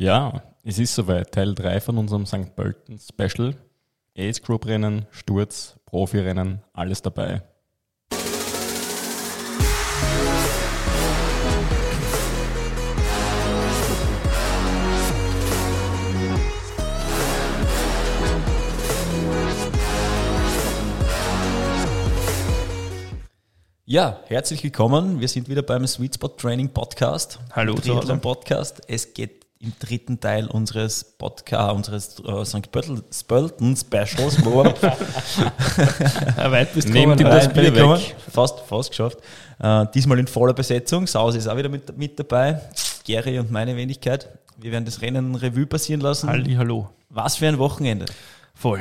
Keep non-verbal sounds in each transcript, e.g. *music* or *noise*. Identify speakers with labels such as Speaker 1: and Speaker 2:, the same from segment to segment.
Speaker 1: Ja, es ist soweit. Teil 3 von unserem St. Pölten Special. Ace Group Rennen, Sturz, Profirennen, alles dabei.
Speaker 2: Ja, herzlich willkommen. Wir sind wieder beim Sweet Spot Training Podcast.
Speaker 1: Hallo zu.
Speaker 2: Podcast. Es geht im dritten Teil unseres Podcast, unseres äh, St. Pölten Specials. Wo
Speaker 1: Weit bist du
Speaker 2: Nehmt ihm
Speaker 1: gekommen.
Speaker 2: das Bier weg. Fast, fast geschafft. Äh, diesmal in voller Besetzung. Saus ist auch wieder mit, mit dabei. Gary und meine Wenigkeit. Wir werden das Rennen Revue passieren lassen.
Speaker 1: Halli, hallo.
Speaker 2: Was für ein Wochenende.
Speaker 1: Voll.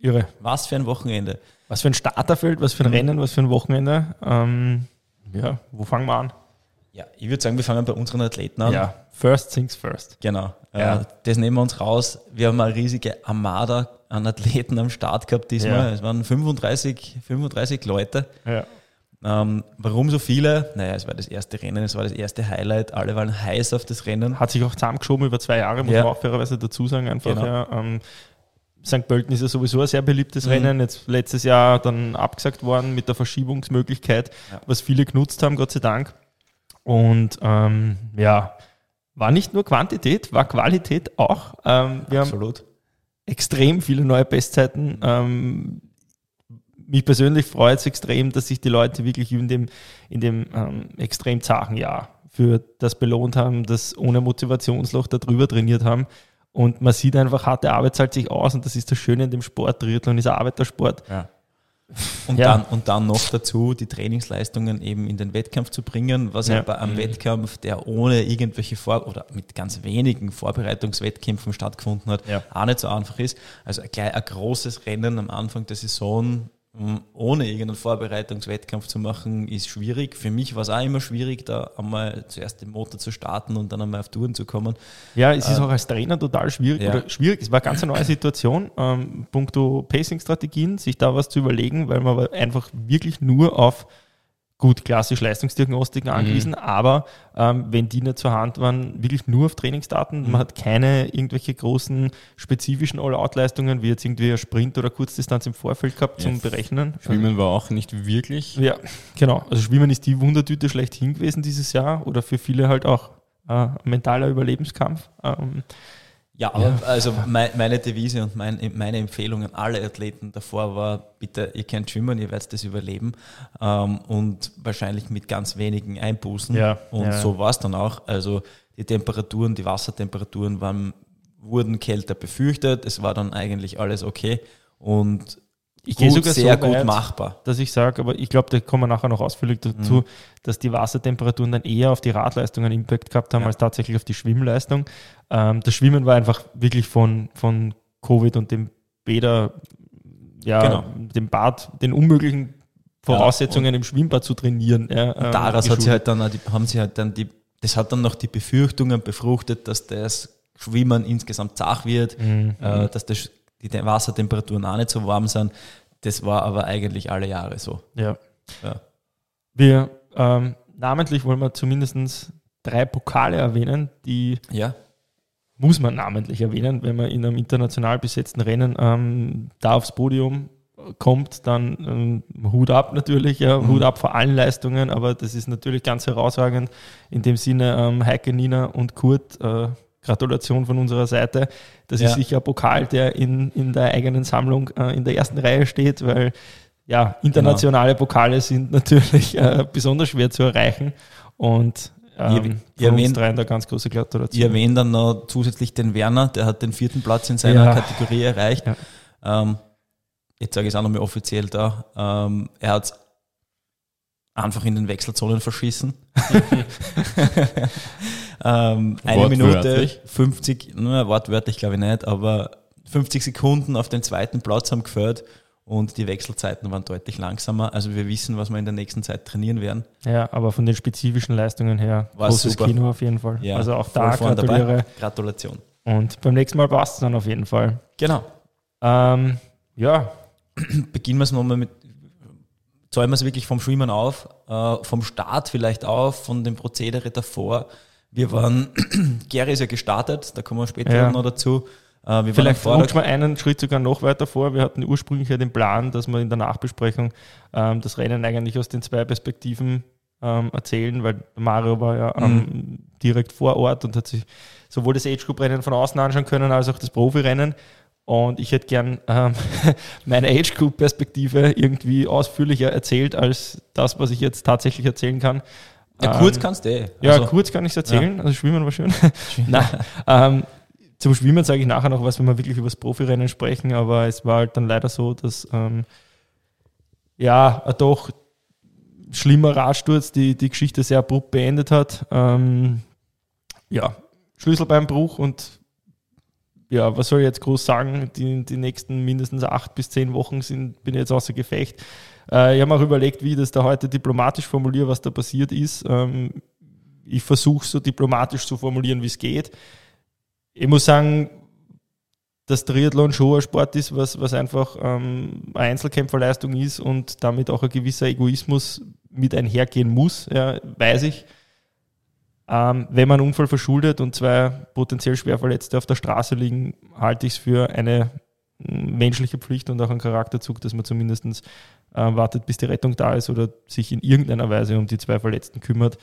Speaker 1: Irre.
Speaker 2: Was für ein Wochenende.
Speaker 1: Was für ein Starterfeld, was für ein Rennen, was für ein Wochenende. Ähm, ja, wo fangen wir an?
Speaker 2: Ja, ich würde sagen, wir fangen bei unseren Athleten an.
Speaker 1: Ja, first things first.
Speaker 2: Genau.
Speaker 1: Ja.
Speaker 2: Äh, das nehmen wir uns raus. Wir haben eine riesige Armada an Athleten am Start gehabt diesmal.
Speaker 1: Ja.
Speaker 2: Es waren 35, 35 Leute.
Speaker 1: Ja.
Speaker 2: Ähm, warum so viele? Naja, es war das erste Rennen, es war das erste Highlight. Alle waren heiß auf das Rennen.
Speaker 1: Hat sich auch zusammengeschoben über zwei Jahre, muss
Speaker 2: Ja.
Speaker 1: man auch fairerweise dazu sagen. Einfach,
Speaker 2: Genau.
Speaker 1: ja, ähm, St. Pölten ist ja sowieso ein sehr beliebtes
Speaker 2: Mhm.
Speaker 1: Rennen. Jetzt letztes Jahr dann abgesagt worden mit der Verschiebungsmöglichkeit,
Speaker 2: Ja.
Speaker 1: was viele genutzt haben, Gott sei Dank. Und ähm, ja, war nicht nur Quantität, war Qualität auch. Ähm, wir haben
Speaker 2: Absolut.
Speaker 1: extrem viele neue Bestzeiten. Ähm, mich persönlich freut es extrem, dass sich die Leute wirklich in dem, in dem ähm, extrem zachen Jahr für das belohnt haben, das ohne Motivationsloch darüber trainiert haben. Und man sieht einfach, harte Arbeit zahlt sich aus und das ist das Schöne in dem Sport. Triathlon ist ein Arbeitersport.
Speaker 2: Ja. Und,
Speaker 1: Ja.
Speaker 2: Dann, und dann noch dazu, die Trainingsleistungen eben in den Wettkampf zu bringen, was ja, bei einem Wettkampf, der ohne irgendwelche Vor- oder mit ganz wenigen Vorbereitungswettkämpfen stattgefunden hat,
Speaker 1: Ja.
Speaker 2: auch nicht so einfach ist. Also gleich ein großes Rennen am Anfang der Saison ohne irgendeinen Vorbereitungswettkampf zu machen, ist schwierig. Für mich war es auch immer schwierig, da einmal zuerst den Motor zu starten und dann einmal auf Touren zu kommen.
Speaker 1: Ja, es ist auch als Trainer total schwierig.
Speaker 2: Ja.
Speaker 1: Schwierig, es war eine ganz neue Situation, ähm, puncto Pacing-Strategien, sich da was zu überlegen, weil man einfach wirklich nur auf gut klassisch Leistungsdiagnostiken angewiesen, aber ähm, wenn die nicht zur Hand waren, wirklich nur auf Trainingsdaten. Man hat keine irgendwelche großen spezifischen All-Out-Leistungen, wie jetzt irgendwie ein Sprint oder Kurzdistanz im Vorfeld gehabt zum Berechnen. Schwimmen
Speaker 3: war auch nicht wirklich.
Speaker 1: Ja, genau. Also Schwimmen ist die Wundertüte schlechthin gewesen dieses Jahr oder für viele halt auch äh, ein mentaler Überlebenskampf. Ähm,
Speaker 2: Ja, aber also mein, meine Devise und mein, meine Empfehlung an alle Athleten davor war, bitte, ihr könnt schwimmen, ihr werdet das überleben ähm, und wahrscheinlich mit ganz wenigen Einbußen.
Speaker 1: Ja,
Speaker 2: und
Speaker 1: ja.
Speaker 2: so war es dann auch. Also die Temperaturen, die Wassertemperaturen waren, wurden kälter befürchtet. Es war dann eigentlich alles okay und
Speaker 1: Ich
Speaker 2: gut,
Speaker 1: gehe sogar
Speaker 2: sehr
Speaker 1: so
Speaker 2: gut
Speaker 1: weit,
Speaker 2: machbar.
Speaker 1: dass ich sage, aber ich glaube, da kommen wir nachher noch ausführlich dazu,
Speaker 2: Mhm.
Speaker 1: dass die Wassertemperaturen dann eher auf die Radleistung einen Impact gehabt haben,
Speaker 2: Ja.
Speaker 1: als tatsächlich auf die Schwimmleistung. Ähm, das Schwimmen war einfach wirklich von, von Covid und dem Bäder, ja,
Speaker 2: Genau.
Speaker 1: dem Bad, den unmöglichen Voraussetzungen im Schwimmbad zu trainieren. Ja, ähm,
Speaker 2: daraus hat sie halt dann, die, haben sie halt dann die, das hat dann noch die Befürchtungen befruchtet, dass das Schwimmen insgesamt zach wird,
Speaker 1: Mhm.
Speaker 2: äh, dass das, die Te- Wassertemperaturen auch nicht so warm sind. Das war aber eigentlich alle Jahre so.
Speaker 1: Ja.
Speaker 2: Ja.
Speaker 1: Wir ähm, namentlich wollen wir zumindest drei Pokale erwähnen, die
Speaker 2: Ja,
Speaker 1: muss man namentlich erwähnen, wenn man in einem international besetzten Rennen ähm, da aufs Podium kommt, dann ähm, Hut ab natürlich, ja,
Speaker 2: Mhm.
Speaker 1: Hut ab vor allen Leistungen, aber das ist natürlich ganz herausragend. In dem Sinne, ähm, Heike, Nina und Kurt, äh, Gratulation von unserer Seite. Das
Speaker 2: Ja.
Speaker 1: ist sicher ein Pokal, der in, in der eigenen Sammlung äh, in der ersten Reihe steht, weil ja, internationale Pokale sind *laughs* natürlich äh, besonders schwer zu erreichen und ähm,
Speaker 2: Ihr- ihr erwähnt-
Speaker 1: da ganz große Gratulation.
Speaker 2: ich erwähne dann noch zusätzlich den Werner, der hat den vierten Platz in seiner
Speaker 1: Ja.
Speaker 2: Kategorie erreicht.
Speaker 1: Ja.
Speaker 2: Ähm, jetzt sage ich es auch nochmal offiziell da. Ähm, er hat einfach in den Wechselzonen verschissen. *laughs* *laughs* ähm, eine Minute,
Speaker 3: Wortwörtlich?
Speaker 2: 50, na, wortwörtlich glaube ich nicht, aber 50 Sekunden auf den zweiten Platz haben geführt und die Wechselzeiten waren deutlich langsamer. Also wir wissen, was wir in der nächsten Zeit trainieren werden.
Speaker 1: Ja, aber von den spezifischen Leistungen her,
Speaker 2: War
Speaker 1: großes
Speaker 2: super.
Speaker 1: Kino auf jeden Fall.
Speaker 2: Ja,
Speaker 1: also auch da gratuliere.
Speaker 2: Gratulation.
Speaker 1: Und beim nächsten Mal passt es dann auf jeden Fall.
Speaker 2: Genau.
Speaker 1: Ähm, ja, *clears throat*
Speaker 2: beginnen wir es nochmal mit, zäumen wir es wirklich vom Schwimmen auf, äh, vom Start vielleicht auf, von dem Prozedere davor. Wir waren, *clears throat* Gary ist ja gestartet, da kommen wir später
Speaker 1: Ja.
Speaker 2: noch dazu. Äh, wir
Speaker 1: Vielleicht rutscht man einen Schritt sogar noch weiter vor. Wir hatten ursprünglich ja den Plan, dass wir in der Nachbesprechung ähm, das Rennen eigentlich aus den zwei Perspektiven ähm, erzählen, weil Mario war ja ähm, direkt vor Ort und hat sich sowohl das Age-Group-Rennen von außen anschauen können, als auch das Profirennen. Und ich hätte gern ähm, *laughs* meine Age-Group-Perspektive irgendwie ausführlicher erzählt als das, was ich jetzt tatsächlich erzählen kann.
Speaker 2: Ja, kurz
Speaker 1: Ähm,
Speaker 2: kannst du eh.
Speaker 1: ja,
Speaker 2: Also,
Speaker 1: kurz kann ich es erzählen. Also Schwimmen war schön. *laughs* *laughs* Nein, ähm, zum Schwimmen sage ich nachher noch was, wenn wir wirklich über das Profirennen sprechen, aber es war halt dann leider so, dass ähm, ja, ein doch schlimmer Radsturz die, die Geschichte sehr abrupt beendet hat. Ähm, ja, Schlüsselbeinbruch und ja, was soll ich jetzt groß sagen? Die, die nächsten mindestens acht bis zehn Wochen sind, bin ich jetzt außer Gefecht. Äh, ich habe auch überlegt, wie ich das da heute diplomatisch formuliere, was da passiert ist. Ähm, ich versuche so diplomatisch zu formulieren, wie es geht. Ich muss sagen, dass Triathlon schon ein Sport ist, was, was einfach ähm, eine Einzelkämpferleistung ist und damit auch ein gewisser Egoismus mit einhergehen muss, ja, weiß ich. Ähm, wenn man einen Unfall verschuldet und zwei potenziell Schwerverletzte auf der Straße liegen, halte ich es für eine menschliche Pflicht und auch einen Charakterzug, dass man zumindest wartet, bis die Rettung da ist oder sich in irgendeiner Weise um die zwei Verletzten kümmert.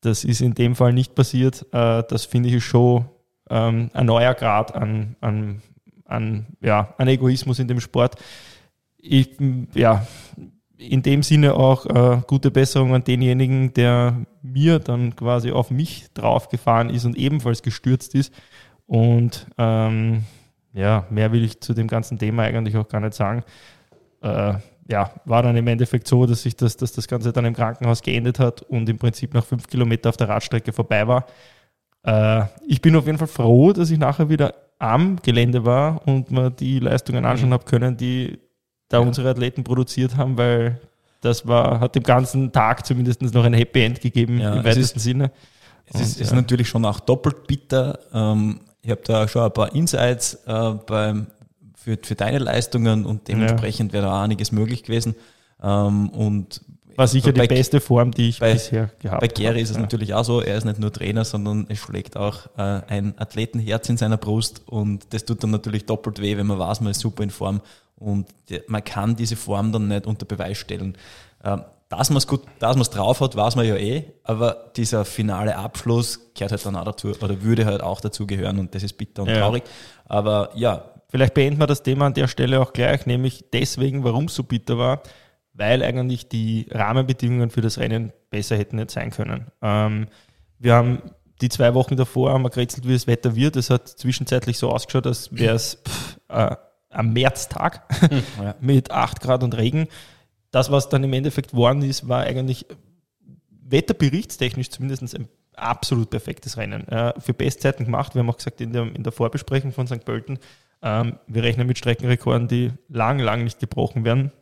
Speaker 1: Das ist in dem Fall nicht passiert. Äh, das finde ich schon ähm, ein neuer Grad an, an, an, ja, an Egoismus in dem Sport. Ich, ja, in dem Sinne auch äh, gute Besserung an denjenigen, der mir dann quasi auf mich draufgefahren ist und ebenfalls gestürzt ist. Und ähm, ja, mehr will ich zu dem ganzen Thema eigentlich auch gar nicht sagen. Äh, ja, war dann im Endeffekt so, dass sich das, dass das Ganze dann im Krankenhaus geendet hat und im Prinzip nach fünf Kilometer auf der Radstrecke vorbei war. Äh, ich bin auf jeden Fall froh, dass ich nachher wieder am Gelände war und mir die Leistungen anschauen habe können, die da unsere Athleten produziert haben, weil das war, hat dem ganzen Tag zumindest noch ein Happy End gegeben
Speaker 2: Ja,
Speaker 1: im
Speaker 2: es
Speaker 1: weitesten Sinne.
Speaker 2: Es ist,
Speaker 1: Und,
Speaker 2: ist
Speaker 1: ja.
Speaker 2: natürlich schon auch doppelt bitter. Ähm, ich habe da schon ein paar Insights äh, beim, für, für deine Leistungen und dementsprechend wäre da einiges möglich gewesen. Ähm, und
Speaker 1: War sicher die beste Form, die ich
Speaker 2: bei-
Speaker 1: bisher gehabt
Speaker 2: bei Gary ist es
Speaker 1: ja.
Speaker 2: natürlich auch so, er ist nicht nur Trainer, sondern es schlägt auch äh, ein Athletenherz in seiner Brust und das tut dann natürlich doppelt weh, wenn man weiß, man ist super in Form und die, man kann diese Form dann nicht unter Beweis stellen. Ähm, dass man es gut, dass man es drauf hat, weiß man ja eh, aber dieser finale Abschluss gehört halt dann auch dazu oder würde halt auch dazu gehören und das ist bitter und
Speaker 1: Ja.
Speaker 2: traurig. Aber ja,
Speaker 1: Vielleicht beenden wir das Thema an der Stelle auch gleich, nämlich deswegen, warum es so bitter war, weil eigentlich die Rahmenbedingungen für das Rennen besser hätten nicht sein können. Ähm, wir haben die zwei Wochen davor haben wir gerätselt, wie das Wetter wird. Es hat zwischenzeitlich so ausgeschaut, als wäre es äh, am Märztag
Speaker 2: Ja. *laughs*
Speaker 1: mit 8 Grad und Regen. Das, was dann im Endeffekt worden ist, war eigentlich wetterberichtstechnisch zumindest ein absolut perfektes Rennen. Äh, für Bestzeiten gemacht. Wir haben auch gesagt in der, in der Vorbesprechung von St. Pölten, ähm, wir rechnen mit Streckenrekorden, die lang, lang nicht gebrochen werden.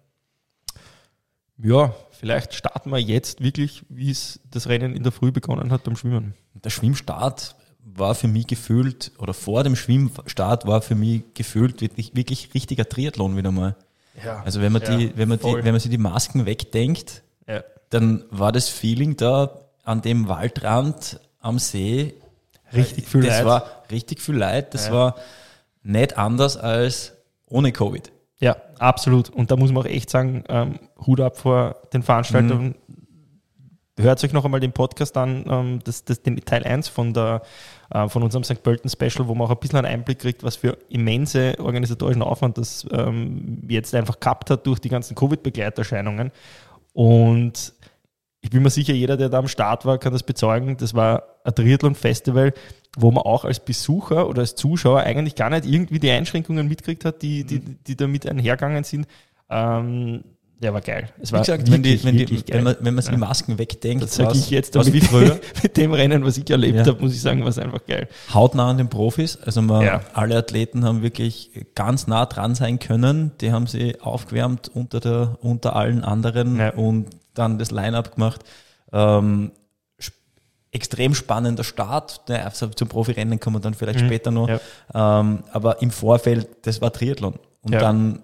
Speaker 1: Ja, vielleicht starten wir jetzt wirklich, wie es das Rennen in der Früh begonnen hat beim Schwimmen.
Speaker 2: der Schwimmstart war für mich gefühlt, oder vor dem Schwimmstart war für mich gefühlt wirklich, wirklich richtiger Triathlon wieder mal.
Speaker 1: Ja,
Speaker 2: Also wenn man
Speaker 1: Ja,
Speaker 2: die, wenn man die, wenn man sich die Masken wegdenkt,
Speaker 1: ja.
Speaker 2: dann war das Feeling da an dem Waldrand am See
Speaker 1: Richtig viel
Speaker 2: das
Speaker 1: Leid.
Speaker 2: war richtig viel Leid. Das
Speaker 1: Ja.
Speaker 2: war nicht anders als ohne Covid.
Speaker 1: Ja, absolut. Und da muss man auch echt sagen, ähm, Hut ab vor den Veranstaltern. Hört euch noch einmal den Podcast an, ähm, das, das, den Teil 1 von, der, äh, von unserem St. Pölten Special, wo man auch ein bisschen einen Einblick kriegt, was für immense organisatorischen Aufwand das ähm, jetzt einfach gehabt hat durch die ganzen Covid-Begleiterscheinungen. Und ich bin mir sicher, jeder, der da am Start war, kann das bezeugen. Das war ein Triathlon-Festival, wo man auch als Besucher oder als Zuschauer eigentlich gar nicht irgendwie die Einschränkungen mitgekriegt hat, die, die, die damit einhergegangen sind. Ähm, der war geil. Es
Speaker 2: Wie
Speaker 1: war
Speaker 2: gesagt, wenn, die,
Speaker 1: wirklich,
Speaker 2: wenn, die,
Speaker 1: wirklich
Speaker 2: wenn, man, wenn man sich die Masken wegdenkt,
Speaker 1: Das sage ich jetzt, aber
Speaker 2: wie früher. *laughs*
Speaker 1: mit dem Rennen, was ich erlebt
Speaker 2: Ja.
Speaker 1: habe, muss ich sagen, war es einfach geil.
Speaker 2: hautnah an den Profis. Also man,
Speaker 1: Ja.
Speaker 2: alle Athleten haben wirklich ganz nah dran sein können. Die haben sie aufgewärmt unter, der, unter allen anderen
Speaker 1: Ja.
Speaker 2: und dann das Line-up gemacht. Ähm, extrem spannender Start. Also zum Profirennen kommen wir dann vielleicht
Speaker 1: Mhm.
Speaker 2: später noch.
Speaker 1: Ja.
Speaker 2: Ähm, aber im Vorfeld, das war Triathlon. Und
Speaker 1: Ja.
Speaker 2: dann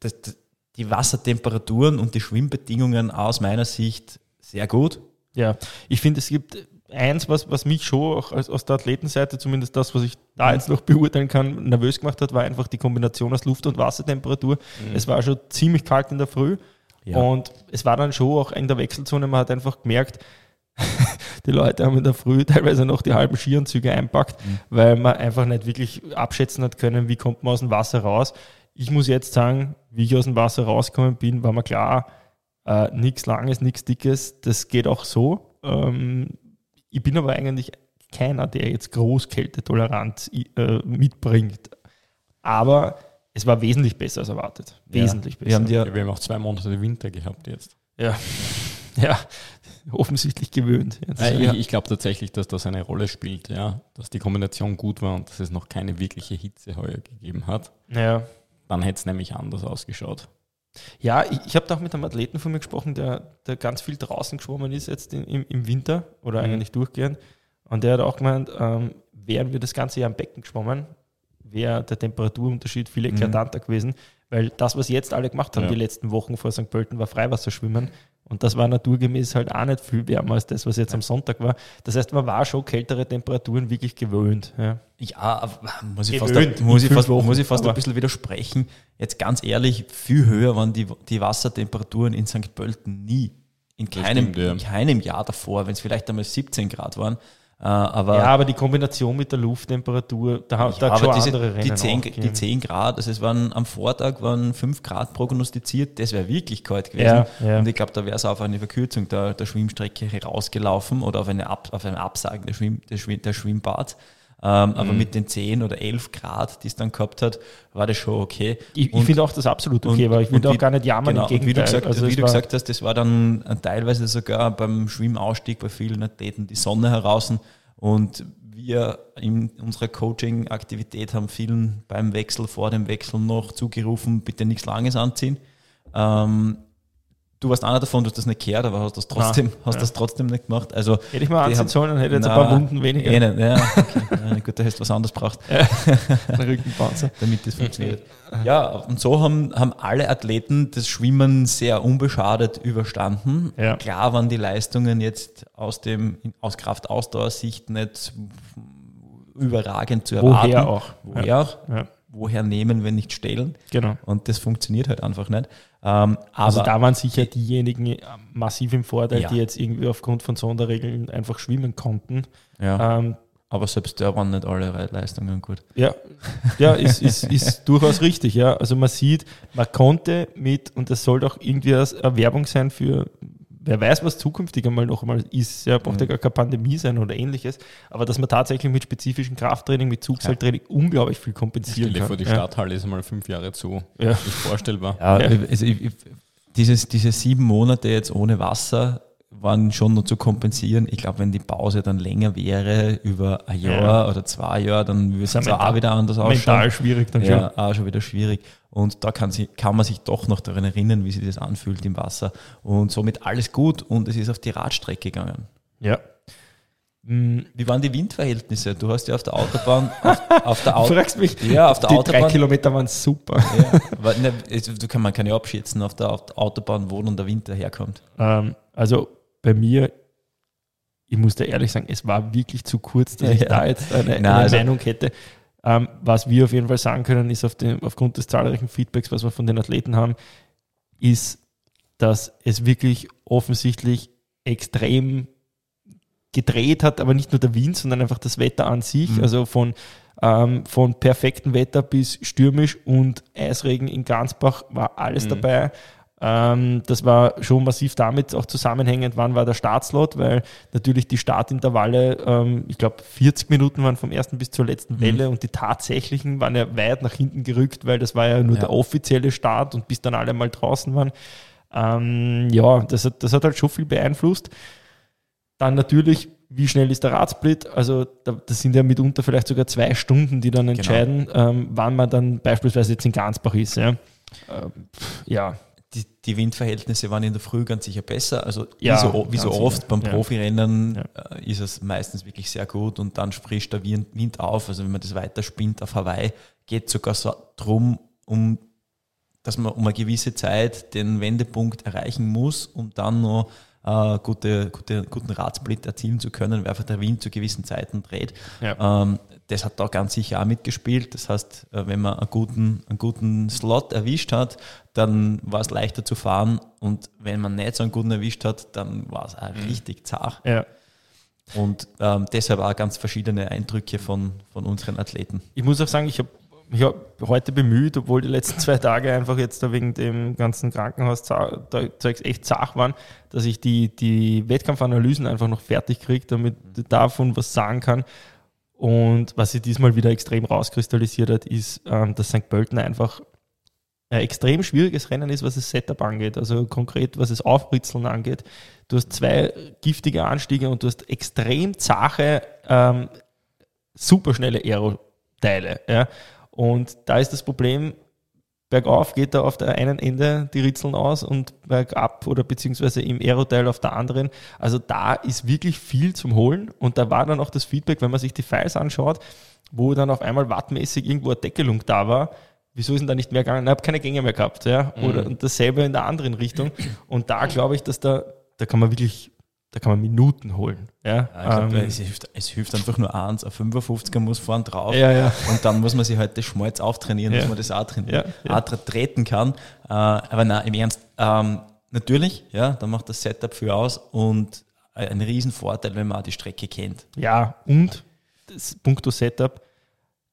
Speaker 2: das, das, die Wassertemperaturen und die Schwimmbedingungen aus meiner Sicht sehr gut.
Speaker 1: Ja, ich finde, es gibt eins, was, was mich schon auch aus, aus der Athletenseite, zumindest das, was ich da jetzt noch beurteilen kann, nervös gemacht hat, war einfach die Kombination aus Luft- und Wassertemperatur. Mhm. Es war schon ziemlich kalt in der Früh ja. und es war dann schon auch in der Wechselzone, man hat einfach gemerkt, *laughs* die Leute haben in der Früh teilweise noch die halben Skianzüge einpackt, mhm. weil man einfach nicht wirklich abschätzen hat können, wie kommt man aus dem Wasser raus. Ich muss jetzt sagen, wie ich aus dem Wasser rausgekommen bin, war mir klar, äh, nichts Langes, nichts Dickes, das geht auch so. Ähm, ich bin aber eigentlich keiner, der jetzt Großkältetoleranz äh, mitbringt. Aber es war wesentlich besser als erwartet. Wesentlich
Speaker 3: ja. besser. Wir haben, ja, wir haben auch zwei Monate Winter gehabt jetzt.
Speaker 1: Ja, *laughs* ja offensichtlich gewöhnt.
Speaker 3: Äh, ich, ich glaube tatsächlich, dass das eine Rolle spielt, ja, dass die Kombination gut war und dass es noch keine wirkliche Hitze heuer gegeben hat.
Speaker 1: Ja.
Speaker 3: Dann hätte es nämlich anders ausgeschaut.
Speaker 1: Ja, ich, ich habe da auch mit einem Athleten von mir gesprochen, der, der ganz viel draußen geschwommen ist jetzt in, im, im Winter oder mhm. eigentlich durchgehend. Und der hat auch gemeint, ähm, wären wir das ganze Jahr im Becken geschwommen, wäre der Temperaturunterschied viel mhm. eklatanter mhm. gewesen. Weil das, was jetzt alle gemacht haben, ja. die letzten Wochen vor St. Pölten, war Freiwasserschwimmen. Und das war naturgemäß halt auch nicht viel wärmer als das, was jetzt am Sonntag war. Das heißt, man war schon kältere Temperaturen wirklich gewöhnt. Ja,
Speaker 2: ja muss ich gewöhnt, fast, muss ich fast, Wochen, muss ich fast ein bisschen widersprechen. Jetzt ganz ehrlich, viel höher waren die, die Wassertemperaturen in St. Pölten nie. In keinem, stimmt, ja. in keinem Jahr davor, wenn es vielleicht einmal 17 Grad waren.
Speaker 1: Äh, aber, ja, aber die Kombination mit der Lufttemperatur, da, ja, da hat schon diese, andere
Speaker 2: Rennen die 10, die 10 Grad, also es waren am Vortag waren 5 Grad prognostiziert, das wäre wirklich kalt gewesen. Ja, ja. Und ich glaube, da wäre es auf eine Verkürzung der, der Schwimmstrecke rausgelaufen oder auf eine, Ab, auf eine Absagen der, Schwimm, der, Schwimm, der Schwimmbad. Ähm, mhm. Aber mit den 10 oder 11 Grad, die es dann gehabt hat, war das schon okay.
Speaker 1: Ich, ich finde auch das absolut okay, und, weil ich würde auch gar nicht jammern.
Speaker 2: Genau, wie du, gesagt, also wie du gesagt hast, das war dann teilweise sogar beim Schwimmausstieg bei vielen Athleten die Sonne heraus. Und wir in unserer Coaching-Aktivität haben vielen beim Wechsel, vor dem Wechsel noch zugerufen, bitte nichts Langes anziehen. Ähm, Du warst einer davon, du hast das nicht gehört, aber hast das trotzdem, Nein, hast ja. das trotzdem nicht gemacht. Also,
Speaker 1: hätte ich mal anziehen sollen, dann hätte ich jetzt ein paar Wunden weniger.
Speaker 2: Eh nicht, ja, okay. gut, da hast du was anderes braucht. Ja. *laughs*
Speaker 1: Rückenpanzer.
Speaker 2: Damit das funktioniert. Ja, und so haben, haben alle Athleten das Schwimmen sehr unbeschadet überstanden. Ja. Klar waren die Leistungen jetzt aus dem, aus Kraft-Ausdauer-Sicht nicht überragend zu erwarten.
Speaker 1: Woher auch.
Speaker 2: Woher ja. auch. Woher nehmen, wenn nicht stellen.
Speaker 1: Genau.
Speaker 2: Und das funktioniert halt einfach nicht.
Speaker 1: Ähm, also da waren sicher diejenigen äh, massiv im Vorteil, ja. die jetzt irgendwie aufgrund von Sonderregeln einfach schwimmen konnten.
Speaker 2: Ja. Ähm, aber selbst da waren nicht alle Leistungen gut.
Speaker 1: Ja, ja ist, ist, ist *laughs* durchaus richtig. Ja. Also man sieht, man konnte mit, und das soll doch irgendwie eine Werbung sein für wer weiß, was zukünftig einmal noch einmal ist. Ja, braucht ja mhm. gar keine Pandemie sein oder ähnliches. Aber dass man tatsächlich mit spezifischem Krafttraining, mit Zugseiltraining ja. unglaublich viel kompensieren
Speaker 3: Stell
Speaker 1: kann.
Speaker 3: vor, die Stadthalle ist einmal fünf Jahre zu. Ja. Nicht vorstellbar.
Speaker 2: Ja, also ich, dieses, diese sieben Monate jetzt ohne Wasser waren schon nur zu kompensieren. Ich glaube, wenn die Pause dann länger wäre, über ein Jahr ja. oder zwei Jahre, dann würde es auch wieder anders ausschauen.
Speaker 1: Mental schwierig dann
Speaker 2: ja, schon. auch schon wieder schwierig. Und da kann, sie, kann man sich doch noch daran erinnern, wie sich das anfühlt im Wasser. Und somit alles gut und es ist auf die Radstrecke gegangen.
Speaker 1: Ja.
Speaker 2: Hm, wie waren die Windverhältnisse? Du hast ja auf der Autobahn, auf, auf der *laughs*
Speaker 1: Auto, fragst mich,
Speaker 2: ja, auf der
Speaker 1: die
Speaker 2: Autobahn.
Speaker 1: drei Kilometer waren super. Ja, *laughs*
Speaker 2: weil, ne, du kann, man kann ja abschätzen, auf der Autobahn, wo dann der Winter herkommt.
Speaker 1: Ähm, also bei mir, ich muss da ehrlich sagen, es war wirklich zu kurz, dass ja, ich da jetzt eine, Nein, eine also, Meinung hätte. Ähm, was wir auf jeden Fall sagen können, ist auf dem, aufgrund des zahlreichen Feedbacks, was wir von den Athleten haben, ist, dass es wirklich offensichtlich extrem gedreht hat, aber nicht nur der Wind, sondern einfach das Wetter an sich. Mhm. Also von, ähm, von perfektem Wetter bis stürmisch und Eisregen in Gansbach war alles mhm. dabei. Ähm, das war schon massiv damit auch zusammenhängend, wann war der Startslot, weil natürlich die Startintervalle, ähm, ich glaube 40 Minuten waren vom ersten bis zur letzten mhm. Welle und die tatsächlichen waren ja weit nach hinten gerückt, weil das war ja nur ja. der offizielle Start und bis dann alle mal draußen waren. Ähm, ja, das hat, das hat halt schon viel beeinflusst. Dann natürlich, wie schnell ist der Radsplit? Also da, das sind ja mitunter vielleicht sogar zwei Stunden, die dann genau. entscheiden, genau. ähm, wann man dann beispielsweise jetzt in Gansbach ist. Ja. Ähm,
Speaker 2: ja, die, die, Windverhältnisse waren in der Früh ganz sicher besser. Also ja, wie so, wie so oft sicher. beim ja. Profirennen ja. Äh, ist es meistens wirklich sehr gut und dann frischt der Wind, auf. Also wenn man das weiter spinnt auf Hawaii, geht sogar so drum, um dass man um eine gewisse Zeit den Wendepunkt erreichen muss, um dann noch äh, gute, gute, guten Radsplit erzielen zu können, weil einfach der Wind zu gewissen Zeiten dreht.
Speaker 1: Ja.
Speaker 2: Ähm, das hat da ganz sicher auch mitgespielt. Das heißt, äh, wenn man einen guten, einen guten Slot erwischt hat, dann war es leichter zu fahren. Und wenn man nicht so einen guten erwischt hat, dann war es auch richtig zart.
Speaker 1: Ja.
Speaker 2: Und ähm, deshalb auch ganz verschiedene Eindrücke von, von unseren Athleten.
Speaker 1: Ich muss auch sagen, ich habe mich hab heute bemüht, obwohl die letzten zwei Tage einfach jetzt wegen dem ganzen Krankenhaus Zeugs echt zach waren, dass ich die, die Wettkampfanalysen einfach noch fertig kriege, damit ich davon was sagen kann. Und was sich diesmal wieder extrem rauskristallisiert hat, ist, ähm, dass St. Pölten einfach ein extrem schwieriges Rennen ist, was das Setup angeht. Also konkret, was das Aufritzeln angeht. Du hast zwei giftige Anstiege und du hast extrem zache, ähm, superschnelle Aero-Teile. Ja. Und da ist das Problem, bergauf geht da auf der einen Ende die Ritzeln aus und bergab oder beziehungsweise im Aeroteil auf der anderen. Also da ist wirklich viel zum Holen und da war dann auch das Feedback, wenn man sich die Files anschaut, wo dann auf einmal wattmäßig irgendwo eine Deckelung da war. Wieso ist denn da nicht mehr gegangen? Ich habe keine Gänge mehr gehabt. Ja? Oder und dasselbe in der anderen Richtung. Und da glaube ich, dass da, da kann man wirklich, da kann man Minuten holen. Ja,
Speaker 2: Ja, ich glaub,
Speaker 1: Ähm,
Speaker 2: es, hilft, es hilft einfach nur eins, ein 55er muss vorn drauf
Speaker 1: ja, ja.
Speaker 2: und dann muss man sich halt das Schmalz auftrainieren, dass man das auch trainieren, auch treten kann. Äh, aber nein, im Ernst, ähm, natürlich, ja, dann macht das Setup viel aus und ein Riesenvorteil, wenn man auch die Strecke kennt.
Speaker 1: Ja, und das Punkto Setup,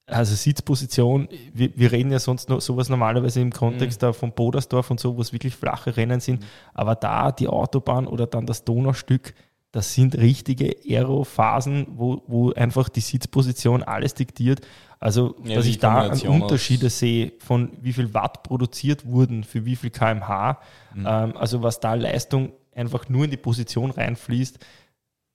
Speaker 1: also Sitzposition, wir, wir reden ja sonst noch sowas normalerweise im Kontext da von Bodersdorf und so, wo es wirklich flache Rennen sind, aber da die Autobahn oder dann das Donaustück, das sind richtige Aero-Phasen, wo, wo einfach die Sitzposition alles diktiert. Also,
Speaker 3: Ja,
Speaker 1: dass ich da Unterschiede sehe, von wie viel Watt produziert wurden, für wie viel kmh, ähm, also was da Leistung einfach nur in die Position reinfließt,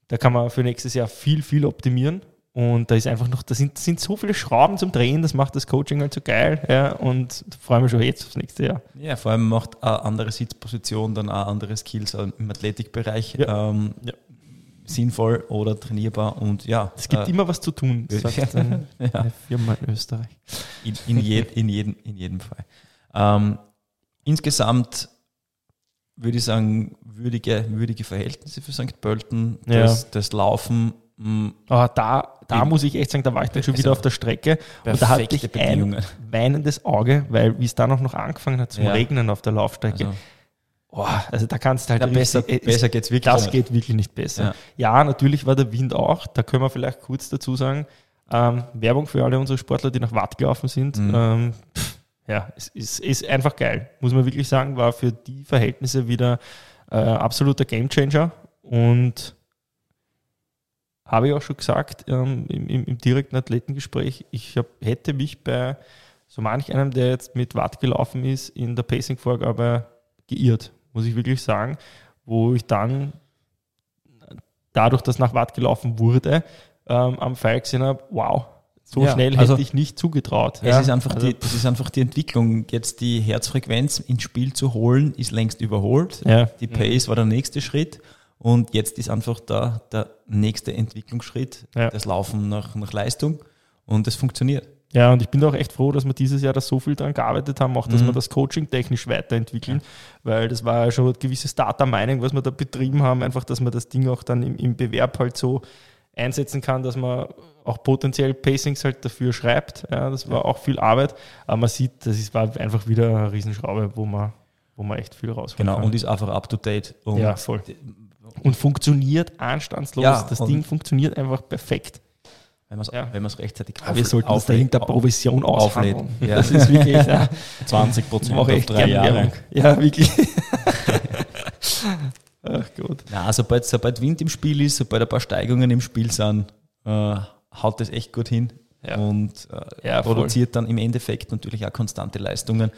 Speaker 1: da kann man für nächstes Jahr viel, viel optimieren. Und da ist einfach noch, da sind, sind so viele Schrauben zum Drehen, das macht das Coaching halt so geil. Ja, und da freue mich schon jetzt aufs nächste Jahr.
Speaker 2: Ja, vor allem macht eine andere Sitzposition dann auch andere Skills im Athletikbereich
Speaker 1: Ja.
Speaker 2: ähm,
Speaker 1: Ja.
Speaker 2: sinnvoll oder trainierbar und ja,
Speaker 1: Es gibt
Speaker 2: äh,
Speaker 1: immer was zu tun, *laughs* sagt eine,
Speaker 2: ja.
Speaker 1: eine Firma in Österreich.
Speaker 2: In, in, je, in, jedem, in jedem Fall. Ähm, insgesamt würde ich sagen, würdige, würdige Verhältnisse für St. Pölten. Das, das Laufen,
Speaker 1: Aber da, da muss ich echt sagen, da war ich dann schon
Speaker 2: Also,
Speaker 1: wieder auf der Strecke. Und da hatte ich ein weinendes Auge, weil wie es da noch, noch angefangen hat zum
Speaker 2: Ja.
Speaker 1: Regnen auf der Laufstrecke.
Speaker 2: Also,
Speaker 1: Oh, also da kannst du halt
Speaker 2: ja, besser,
Speaker 1: richtig- es-
Speaker 2: besser geht es wirklich.
Speaker 1: Das
Speaker 2: nicht.
Speaker 1: geht wirklich nicht besser.
Speaker 2: Ja.
Speaker 1: Ja. natürlich war der Wind auch. Da können wir vielleicht kurz dazu sagen. Ähm, Werbung für alle unsere Sportler, die nach Watt gelaufen sind.
Speaker 2: Mhm.
Speaker 1: Ähm, ja, es ist, ist einfach geil. Muss man wirklich sagen, war für die Verhältnisse wieder äh, absoluter Gamechanger. Und habe ich auch schon gesagt ähm, im, im, im direkten Athletengespräch, ich hab, hätte mich bei so manch einem, der jetzt mit Watt gelaufen ist, in der Pacing-Vorgabe geirrt, muss ich wirklich sagen, wo ich dann dadurch, dass nach Watt gelaufen wurde, ähm, am Pfeil gesehen habe, wow, so
Speaker 2: Ja,
Speaker 1: schnell
Speaker 2: also
Speaker 1: hätte ich nicht zugetraut.
Speaker 2: Es,
Speaker 1: Ja,
Speaker 2: ist einfach
Speaker 1: also,
Speaker 2: die, es ist einfach die Entwicklung. Jetzt die Herzfrequenz ins Spiel zu holen, ist längst überholt.
Speaker 1: Ja.
Speaker 2: Die Pace war der nächste Schritt. Und jetzt ist einfach da der nächste Entwicklungsschritt,
Speaker 1: Ja.
Speaker 2: das Laufen nach, nach Leistung. Und es funktioniert.
Speaker 1: Ja, und ich bin auch echt froh, dass wir dieses Jahr da so viel dran gearbeitet haben, auch dass
Speaker 2: Mhm.
Speaker 1: wir das Coaching technisch weiterentwickeln, weil das war ja schon ein gewisses Data Mining, was wir da betrieben haben, einfach, dass man das Ding auch dann im, im Bewerb halt so einsetzen kann, dass man auch potenziell Pacings halt dafür schreibt. Ja, das war auch viel Arbeit, aber man sieht, das ist, war einfach wieder eine Riesenschraube, wo man, wo man echt viel rausholen
Speaker 2: Genau.
Speaker 1: kann.
Speaker 2: Und ist einfach up to date. Und
Speaker 1: ja, voll. Und funktioniert anstandslos.
Speaker 2: Ja,
Speaker 1: das Ding funktioniert einfach perfekt.
Speaker 2: wenn man es
Speaker 1: Ja.
Speaker 2: wenn rechtzeitig
Speaker 1: Aber wir sollten das
Speaker 2: auflä-
Speaker 1: dahinter Provision
Speaker 2: auflädt. Ja.
Speaker 1: Das ist wirklich, ja, *laughs*
Speaker 3: 20 Prozent auf
Speaker 1: echt
Speaker 3: drei Jahre.
Speaker 1: Werbung. Ja, wirklich. *laughs* Ach Gott.
Speaker 2: Ja, sobald, sobald Wind im Spiel ist, sobald ein paar Steigungen im Spiel sind, äh, haut das echt gut hin.
Speaker 1: Ja.
Speaker 2: Und äh,
Speaker 1: Ja,
Speaker 2: produziert dann im Endeffekt natürlich auch konstante Leistungen,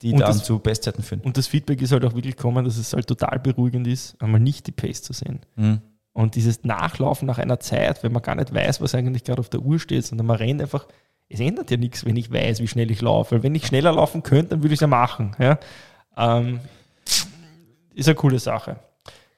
Speaker 2: die
Speaker 1: Und
Speaker 2: dann
Speaker 1: das-
Speaker 2: zu Bestzeiten führen.
Speaker 1: Und das Feedback ist halt auch wirklich gekommen, dass es halt total beruhigend ist, einmal nicht die Pace zu sehen.
Speaker 2: Mhm.
Speaker 1: Und dieses Nachlaufen nach einer Zeit, wenn man gar nicht weiß, was eigentlich gerade auf der Uhr steht, sondern man rennt einfach, es ändert ja nichts, wenn ich weiß, wie schnell ich laufe. Weil wenn ich schneller laufen könnte, dann würde ich es ja machen. Ja? Ähm, ist eine coole Sache.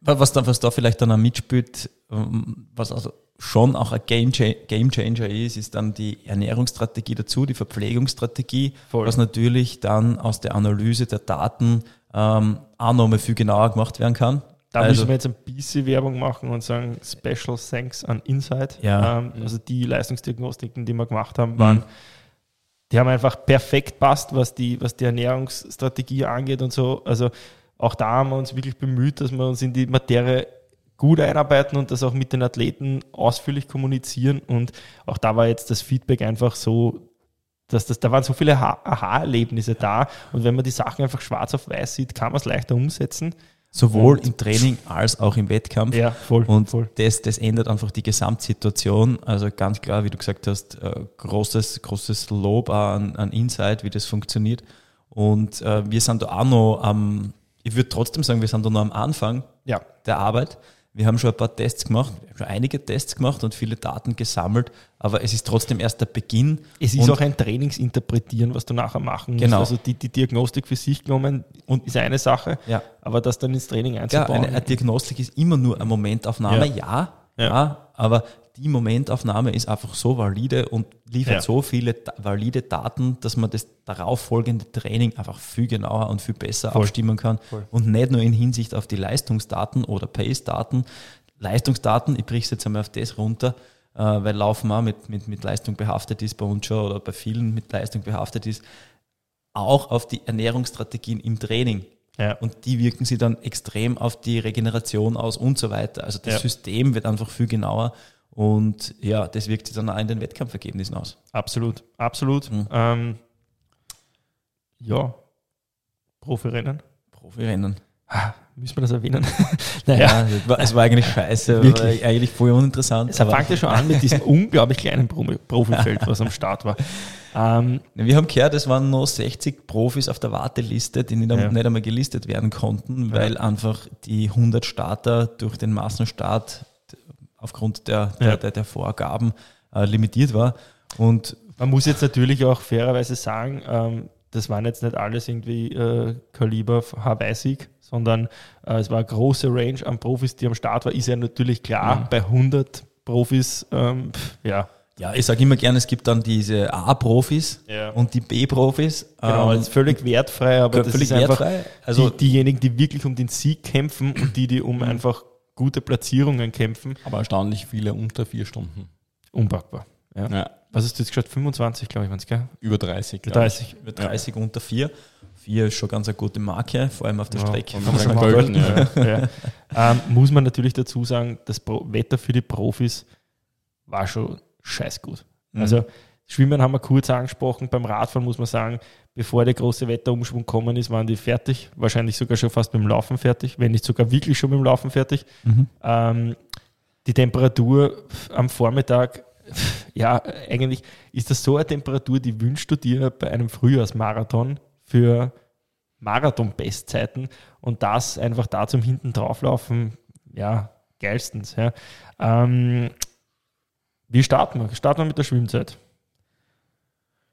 Speaker 2: Was da, was da vielleicht dann auch mitspielt, ähm, was also schon auch ein Game, Cha- Game Changer ist, ist dann die Ernährungsstrategie dazu, die Verpflegungsstrategie,
Speaker 1: Voll.
Speaker 2: was natürlich dann aus der Analyse der Daten ähm, auch nochmal viel genauer gemacht werden kann.
Speaker 1: Da
Speaker 2: Also-
Speaker 1: müssen wir jetzt ein bisschen Werbung machen und sagen, Special Thanks an Insight.
Speaker 2: Ja.
Speaker 1: Ähm, also die Leistungsdiagnostiken, die wir gemacht haben,
Speaker 2: Mhm.
Speaker 1: waren, die haben einfach perfekt passt, was die, was die Ernährungsstrategie angeht und so. Also auch da haben wir uns wirklich bemüht, dass wir uns in die Materie gut einarbeiten und das auch mit den Athleten ausführlich kommunizieren. Und auch da war jetzt das Feedback einfach so, dass das, da waren so viele Aha- Aha-Erlebnisse da. Und wenn man die Sachen einfach schwarz auf weiß sieht, kann man es leichter umsetzen.
Speaker 2: Sowohl
Speaker 1: Und-
Speaker 2: im Training als auch im Wettkampf.
Speaker 1: Ja, voll.
Speaker 2: Und
Speaker 1: voll.
Speaker 2: Das, das ändert einfach die Gesamtsituation. Also ganz klar, wie du gesagt hast, äh, großes, großes Lob an, an Insight, wie das funktioniert. Und äh, wir sind da auch noch am, ich würde trotzdem sagen, wir sind da noch am Anfang
Speaker 1: Ja,
Speaker 2: der Arbeit. Wir haben schon ein paar Tests gemacht, schon einige Tests gemacht und viele Daten gesammelt, aber es ist trotzdem erst der Beginn.
Speaker 1: Es ist auch ein Trainingsinterpretieren, was du nachher machen musst.
Speaker 2: Genau.
Speaker 1: Also die, die Diagnostik für sich genommen
Speaker 2: Und-
Speaker 1: ist eine Sache,
Speaker 2: Ja,
Speaker 1: aber das dann ins Training
Speaker 2: Ja,
Speaker 1: einzubauen.
Speaker 2: eine, eine Diagnostik ist immer nur eine Momentaufnahme, ja,
Speaker 1: Ja.
Speaker 2: ja,
Speaker 1: Ja.
Speaker 2: aber die Momentaufnahme ist einfach so valide und liefert
Speaker 1: Ja.
Speaker 2: so viele da- valide Daten, dass man das darauffolgende Training einfach viel genauer und viel besser
Speaker 1: Voll.
Speaker 2: abstimmen kann
Speaker 1: Voll.
Speaker 2: und nicht nur in Hinsicht auf die Leistungsdaten oder Pace-Daten. Leistungsdaten, ich brich es jetzt einmal auf das runter, äh, weil Laufen auch mit, mit, mit Leistung behaftet ist bei uns schon oder bei vielen mit Leistung behaftet ist, auch auf die Ernährungsstrategien im Training.
Speaker 1: ja.
Speaker 2: Und die wirken sie dann extrem auf die Regeneration aus und so weiter. Also das
Speaker 1: Ja.
Speaker 2: System wird einfach viel genauer und ja, das wirkt sich dann auch in den Wettkampfergebnissen aus.
Speaker 1: Absolut, absolut.
Speaker 2: Mhm.
Speaker 1: Ähm, ja, Profirennen.
Speaker 2: Profirennen.
Speaker 1: Ah, müssen wir das erwähnen? *laughs* naja,
Speaker 2: Ja, es war, es war eigentlich scheiße,
Speaker 1: Wirklich.
Speaker 2: eigentlich voll uninteressant.
Speaker 1: es fängt ja schon an mit diesem *laughs* unglaublich kleinen Profifeld, was am Start war. Ähm,
Speaker 2: Wir haben gehört, es waren noch 60 Profis auf der Warteliste, die nicht,
Speaker 1: Ja.
Speaker 2: nicht einmal gelistet werden konnten, weil einfach die 100 Starter durch den Massenstart aufgrund der, der,
Speaker 1: Ja.
Speaker 2: der, der Vorgaben äh, limitiert war. Und
Speaker 1: Man muss jetzt natürlich auch fairerweise sagen, ähm, das waren jetzt nicht alles irgendwie äh, Kaliber Hawaii-Sieg, sondern äh, es war eine große Range an Profis, die am Start war. Ist ja natürlich klar,
Speaker 2: Mhm.
Speaker 1: bei 100 Profis, ähm, pff, ja.
Speaker 2: ja, ich sage immer gerne, es gibt dann diese A-Profis
Speaker 1: Ja.
Speaker 2: und die B-Profis.
Speaker 1: Genau,
Speaker 2: Ähm,
Speaker 1: ist völlig wertfrei, aber das
Speaker 2: völlig
Speaker 1: ist einfach
Speaker 2: wertfrei. Also
Speaker 1: die, diejenigen, die wirklich um den Sieg kämpfen und die, die um einfach gute Platzierungen kämpfen,
Speaker 3: Aber erstaunlich viele unter vier Stunden.
Speaker 1: unpackbar. Ja.
Speaker 3: Ja,
Speaker 1: Was hast du jetzt gesagt? 25, glaube ich, waren es, gell?
Speaker 3: über 30. glaub ich.
Speaker 1: 30.
Speaker 2: über 30 unter 4. 4 ist schon ganz eine gute Marke, vor allem auf der
Speaker 1: Ja,
Speaker 2: Strecke.
Speaker 3: dann
Speaker 2: sagen.
Speaker 3: Golden, ja.
Speaker 1: ja. *laughs* ähm, muss man natürlich dazu sagen, das Wetter für die Profis war schon scheiß gut.
Speaker 2: Mhm.
Speaker 1: Also Schwimmen haben wir kurz angesprochen, beim Radfahren muss man sagen, bevor der große Wetterumschwung kommen ist, waren die fertig, wahrscheinlich sogar schon fast mit dem Laufen fertig, wenn nicht sogar wirklich schon mit dem Laufen fertig.
Speaker 2: Mhm.
Speaker 1: Ähm, die Temperatur am Vormittag, ja, eigentlich ist das so eine Temperatur, die wünschst du dir bei einem Frühjahrsmarathon für Marathon-Bestzeiten und das einfach da zum hinten drauflaufen, ja, geilstens. Ja. Ähm, wie starten wir? Starten wir mit der Schwimmzeit.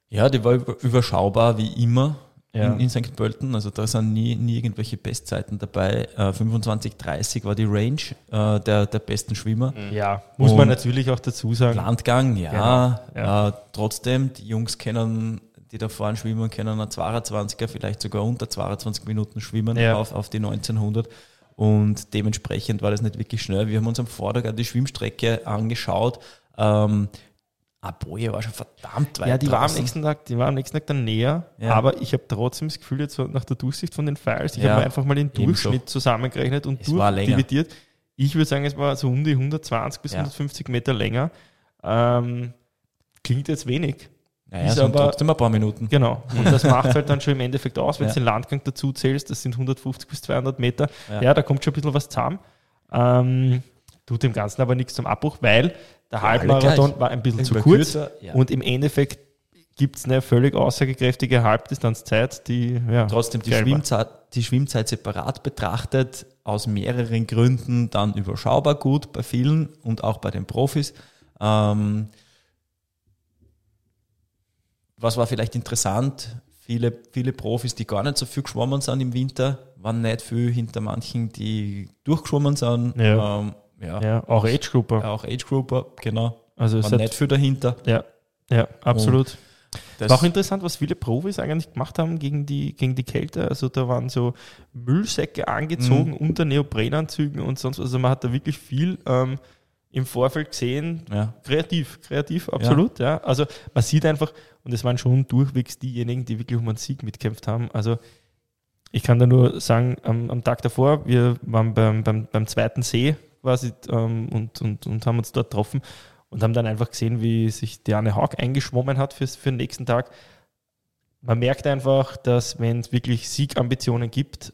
Speaker 2: Ja, die war über- überschaubar wie immer
Speaker 1: Ja.
Speaker 2: in, in St. Pölten. Also da sind nie, nie irgendwelche Bestzeiten dabei. Äh, 25, 30 war die Range äh, der, der besten Schwimmer.
Speaker 1: Ja, muss man
Speaker 2: Und
Speaker 1: natürlich auch dazu sagen.
Speaker 2: Landgang, ja.
Speaker 1: Genau, ja.
Speaker 2: Äh, trotzdem, die Jungs kennen, die da vorne schwimmen, können einen 22er, vielleicht sogar unter 22 Minuten schwimmen
Speaker 1: Ja.
Speaker 2: auf, auf die 1900. Und dementsprechend war das nicht wirklich schnell. Wir haben uns am Vortag die Schwimmstrecke angeschaut. Ähm, Aboye war schon verdammt weit
Speaker 1: Ja, die war, am nächsten Tag, die war am nächsten Tag dann näher,
Speaker 2: Ja.
Speaker 1: aber ich habe trotzdem das Gefühl, jetzt nach der Durchsicht von den Files, ich
Speaker 2: Ja,
Speaker 1: habe einfach mal den
Speaker 2: ebenso.
Speaker 1: Durchschnitt zusammengerechnet und durchdividiert. Ich würde sagen, es war so um die 120 bis
Speaker 2: Ja.
Speaker 1: 150 Meter länger. Ähm, klingt jetzt wenig.
Speaker 2: Naja,
Speaker 1: ist aber-
Speaker 2: trotzdem ein paar Minuten.
Speaker 1: Genau. Und das *laughs* macht halt dann schon im Endeffekt aus, wenn du den Landgang dazu zählst, das sind 150 bis 200 Meter.
Speaker 2: Ja.
Speaker 1: Ja, da kommt schon ein bisschen was zusammen. Ähm, tut dem Ganzen aber nichts zum Abbruch, weil der Halbmarathon war ein bisschen zu
Speaker 2: War
Speaker 1: kurz.
Speaker 2: kürzer, ja.
Speaker 1: Und im Endeffekt gibt es eine völlig aussagekräftige Halbdistanzzeit, die ja,
Speaker 2: Trotzdem die
Speaker 1: war.
Speaker 2: Schwimmzeit, die Schwimmzeit separat betrachtet, aus mehreren Gründen dann überschaubar gut bei vielen und auch bei den Profis. Ähm, was war vielleicht interessant? Viele, viele Profis, die gar nicht so viel geschwommen sind im Winter, waren nicht viel hinter manchen, die durchgeschwommen sind.
Speaker 1: Ja.
Speaker 2: Ähm, ja.
Speaker 1: Ja, auch Age Grouper.
Speaker 2: Auch Age Grouper, genau.
Speaker 1: Also es hat,
Speaker 2: nicht viel dahinter.
Speaker 1: ja, ja, absolut.
Speaker 2: Das
Speaker 1: War auch interessant, was viele Profis eigentlich gemacht haben gegen die, gegen die Kälte. Also da waren so Müllsäcke angezogen unter Neoprenanzügen und sonst was. Also man hat da wirklich viel ähm, im Vorfeld gesehen.
Speaker 2: ja.
Speaker 1: Kreativ, kreativ, absolut. Ja. Also man sieht einfach, und es waren schon durchwegs diejenigen, die wirklich um einen Sieg mitkämpft haben. Also ich kann da nur sagen, am, am Tag davor, wir waren beim, beim, beim zweiten See quasi ähm, und, und, und haben uns dort getroffen und haben dann einfach gesehen, wie sich Diane Haug eingeschwommen hat fürs, für den nächsten Tag. Man merkt einfach, dass wenn es wirklich Siegambitionen gibt,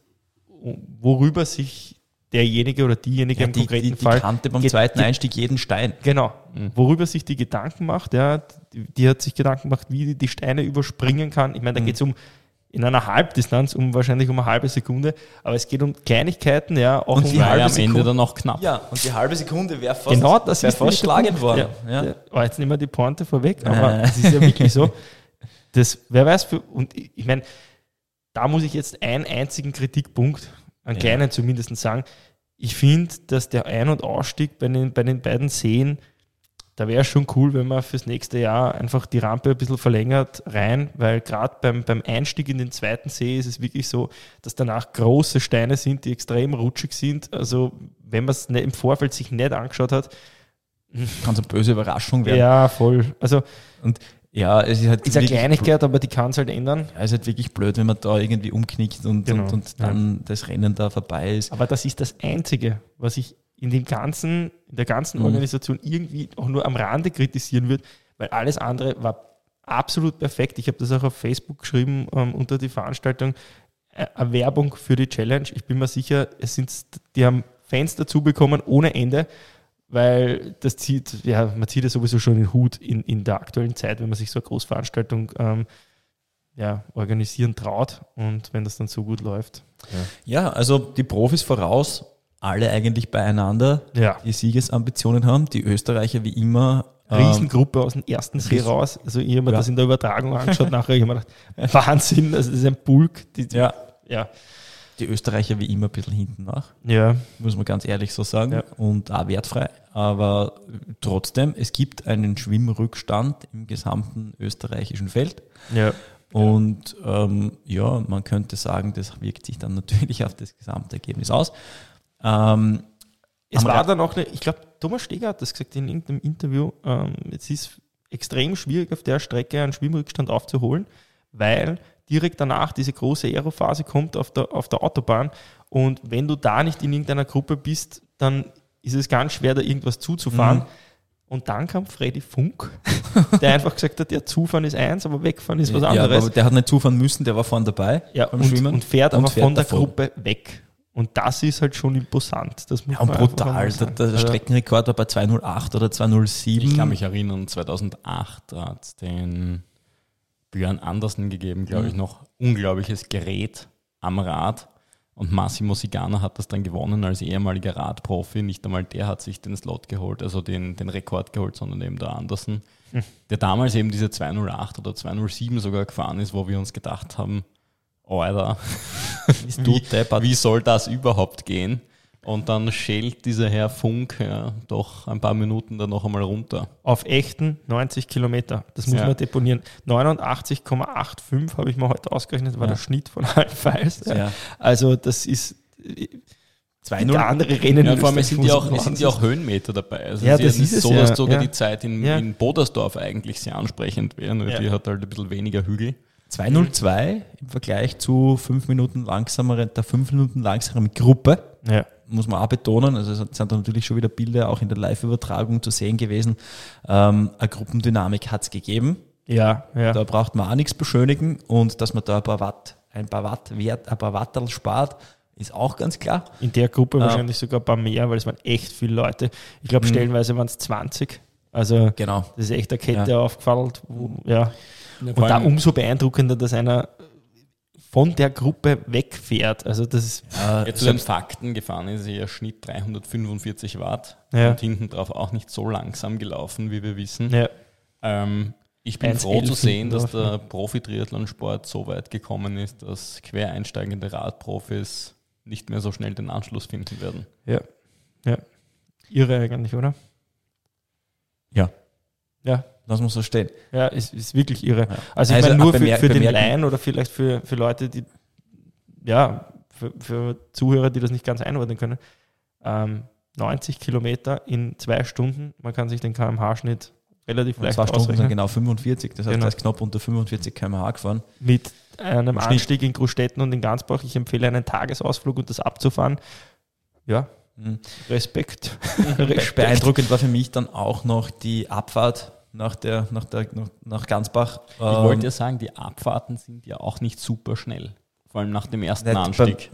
Speaker 1: worüber sich derjenige oder diejenige
Speaker 2: Ja,
Speaker 1: im
Speaker 2: die,
Speaker 1: konkreten
Speaker 2: die, die
Speaker 1: Fall
Speaker 2: kannte beim zweiten Einstieg jeden Stein.
Speaker 1: Genau.
Speaker 3: Mhm.
Speaker 1: Worüber sich die Gedanken macht, ja, die, die hat sich Gedanken gemacht, wie die die Steine überspringen kann. Ich meine, da
Speaker 2: Mhm.
Speaker 1: geht es um in einer Halbdistanz um wahrscheinlich um eine halbe Sekunde, aber es geht um Kleinigkeiten, ja, auch
Speaker 2: Und
Speaker 1: um
Speaker 2: die
Speaker 1: halbe
Speaker 3: ja am Ende
Speaker 1: Sekunde.
Speaker 3: dann noch knapp.
Speaker 2: Ja, und die halbe Sekunde wäre fast,
Speaker 1: Genau, das
Speaker 2: wär
Speaker 1: ist
Speaker 2: fast schlagend worden.
Speaker 1: Ja,
Speaker 2: Ja.
Speaker 1: Oh, jetzt nehmen wir die Pointe vorweg, aber
Speaker 2: Äh.
Speaker 1: es ist ja wirklich so. Das, wer weiß, für, und ich, ich meine, da muss ich jetzt einen einzigen Kritikpunkt, einen
Speaker 2: Ja.
Speaker 1: kleinen zumindest sagen. Ich finde, dass der Ein- und Ausstieg bei den, bei den beiden Seen, da wäre schon cool, wenn man fürs nächste Jahr einfach die Rampe ein bisschen verlängert rein, weil gerade beim, beim Einstieg in den zweiten See ist es wirklich so, dass danach große Steine sind, die extrem rutschig sind. Also wenn man es im Vorfeld sich nicht angeschaut hat, *laughs*
Speaker 2: Kann so eine böse Überraschung werden.
Speaker 1: ja, voll. Also
Speaker 2: Ja, es ist halt
Speaker 1: ist eine Kleinigkeit, aber die kann es halt ändern.
Speaker 2: Ja, ist halt wirklich blöd, wenn man da irgendwie umknickt und,
Speaker 1: Genau,
Speaker 2: und, und dann das Rennen da vorbei ist.
Speaker 1: Aber das ist das Einzige, was ich in dem ganzen, in der ganzen
Speaker 2: Mhm.
Speaker 1: Organisation irgendwie auch nur am Rande kritisieren würde, weil alles andere war absolut perfekt. Ich habe das auch auf Facebook geschrieben ähm, unter die Veranstaltung. Äh, Eine Werbung für die Challenge. Ich bin mir sicher, es sind, die haben Fans dazu bekommen ohne Ende, weil das zieht, ja, man zieht ja sowieso schon den Hut in, in der aktuellen Zeit, wenn man sich so eine Großveranstaltung ähm, ja, organisieren traut und wenn das dann so gut läuft.
Speaker 2: Ja, also die Profis voraus, alle eigentlich beieinander,
Speaker 1: Ja.
Speaker 2: die Siegesambitionen haben. Die Österreicher wie immer. ähm,
Speaker 1: Riesengruppe aus dem ersten See raus. Also ich habe mir
Speaker 2: Ja.
Speaker 1: das in der Übertragung angeschaut nachher. Ich habe mir gedacht, *laughs* Wahnsinn, also das ist ein Bulk. Die,
Speaker 2: Ja,
Speaker 1: ja.
Speaker 2: die Österreicher wie immer ein bisschen hinten nach,
Speaker 1: Ja.
Speaker 2: muss man ganz ehrlich so sagen.
Speaker 1: Ja.
Speaker 2: Und auch wertfrei. Aber trotzdem, es gibt einen Schwimmrückstand im gesamten österreichischen Feld.
Speaker 1: Ja.
Speaker 2: Und ähm, ja, man könnte sagen, das wirkt sich dann *laughs* natürlich auf das Gesamtergebnis aus. Ähm,
Speaker 1: Es war dann auch eine, ich glaube, Thomas Steger hat das gesagt in irgendeinem Interview, ähm, es ist extrem schwierig auf der Strecke einen Schwimmrückstand aufzuholen, weil direkt danach diese große Aerophase kommt auf der, auf der Autobahn und wenn du da nicht in irgendeiner Gruppe bist, dann ist es ganz schwer, da irgendwas zuzufahren.
Speaker 2: Mhm.
Speaker 1: Und dann kam Freddy Funk, *laughs* der einfach gesagt hat, ja, Zufahren ist eins, aber wegfahren ist was
Speaker 2: ja,
Speaker 1: anderes.
Speaker 2: aber der hat nicht zufahren müssen, der war vorne dabei
Speaker 1: Ja,
Speaker 2: beim
Speaker 1: und,
Speaker 2: Schwimmen.
Speaker 1: und fährt
Speaker 2: und
Speaker 1: aber
Speaker 2: fährt
Speaker 1: von der
Speaker 2: davon.
Speaker 1: Gruppe weg. Und das ist halt schon imposant. Das muss
Speaker 2: Ja, und brutal.
Speaker 1: mal
Speaker 2: Der,
Speaker 1: sagen.
Speaker 2: der
Speaker 1: Also,
Speaker 2: Streckenrekord war bei 208 oder 207.
Speaker 3: Ich kann mich erinnern, 2008 hat es den Björn Andersen gegeben, glaube ich,
Speaker 2: Mhm.
Speaker 3: noch unglaubliches Gerät am Rad. Und Massimo Sigana hat das dann gewonnen als ehemaliger Radprofi. Nicht einmal der hat sich den Slot geholt, also den, den Rekord geholt, sondern eben der Andersen,
Speaker 1: Hm.
Speaker 3: der damals eben diese 208 oder 207 sogar gefahren ist, wo wir uns gedacht haben, Alter, *laughs*
Speaker 2: Ist du
Speaker 3: wie, wie soll das überhaupt gehen? Und dann schält dieser Herr Funk ja, doch ein paar Minuten dann noch einmal runter.
Speaker 1: auf echten 90 Kilometer. Das muss
Speaker 3: Ja.
Speaker 1: man deponieren. 89,85 habe ich mir heute ausgerechnet, war
Speaker 2: Ja.
Speaker 1: der Schnitt von *laughs* allen. Ja. Also das ist
Speaker 2: 2-0.
Speaker 1: der andere Rennen.
Speaker 3: Ja, vor allem es sind ja auch,
Speaker 1: man
Speaker 3: es sind
Speaker 1: machen.
Speaker 3: ja auch Höhenmeter dabei. Also
Speaker 1: Ja,
Speaker 3: es ist
Speaker 1: das ist es
Speaker 3: so, dass sogar die Zeit in, in Bodersdorf eigentlich sehr ansprechend wäre, nur die hat halt ein bisschen weniger Hügel.
Speaker 2: 202 im Vergleich zu 5 Minuten langsamere, der 5 Minuten langsameren Gruppe,
Speaker 1: Ja.
Speaker 2: muss man auch betonen. Also es sind natürlich schon wieder Bilder auch in der Live-Übertragung zu sehen gewesen. Ähm, eine Gruppendynamik hat es gegeben.
Speaker 1: Ja, ja.
Speaker 2: Da braucht man auch nichts beschönigen und dass man da ein paar Watt, ein paar Watt Wert, ein paar Watterl spart, ist auch ganz klar.
Speaker 1: In der Gruppe
Speaker 2: Ah.
Speaker 1: wahrscheinlich sogar ein paar mehr, weil es waren echt viele Leute. Ich glaube,
Speaker 2: Mhm.
Speaker 1: stellenweise waren es 20. Also
Speaker 2: Genau.
Speaker 1: das ist echt eine Kette aufgefallen. Wo, ja.
Speaker 3: Ja,
Speaker 1: Und da umso beeindruckender, dass einer von der Gruppe wegfährt. Also das ist
Speaker 2: Äh,
Speaker 3: Ja, zu den Fakten gefahren ist er Schnitt 345 Watt
Speaker 1: Ja.
Speaker 3: und hinten drauf auch nicht so langsam gelaufen, wie wir wissen.
Speaker 1: ja,
Speaker 3: Ähm, ich bin
Speaker 1: 1,11
Speaker 3: froh zu sehen, dass der Profi-Triathlon-Sport so weit gekommen ist, dass quereinsteigende Radprofis nicht mehr so schnell den Anschluss finden werden.
Speaker 1: ja, ja. Irre eigentlich, oder?
Speaker 2: Ja.
Speaker 1: Ja,
Speaker 2: Das muss so stehen.
Speaker 1: Ja, ist, ist wirklich irre.
Speaker 2: Ja.
Speaker 1: Also ich
Speaker 2: Also
Speaker 1: meine nur für, für den Laien oder vielleicht für, für Leute, die, ja, für, für Zuhörer, die das nicht ganz einordnen können. Ähm, 90 Kilometer in zwei Stunden, man kann sich den kmh-Schnitt relativ leicht
Speaker 2: zwei Stunden sind genau 45, das heißt,
Speaker 1: Genau.
Speaker 2: ist knapp unter 45 km/h gefahren.
Speaker 1: Mit einem
Speaker 2: Schnitt.
Speaker 1: Anstieg in Großstädten und in Gansbach. Ich empfehle einen Tagesausflug und das abzufahren. Ja,
Speaker 2: Mhm.
Speaker 1: Respekt. *laughs* Respekt.
Speaker 2: Beeindruckend war für mich dann auch noch die Abfahrt nach, der, nach, der, nach, nach Gansbach.
Speaker 3: Ich wollte ja sagen, die Abfahrten sind ja auch nicht super schnell. Vor allem nach dem ersten
Speaker 2: Nicht
Speaker 3: Anstieg.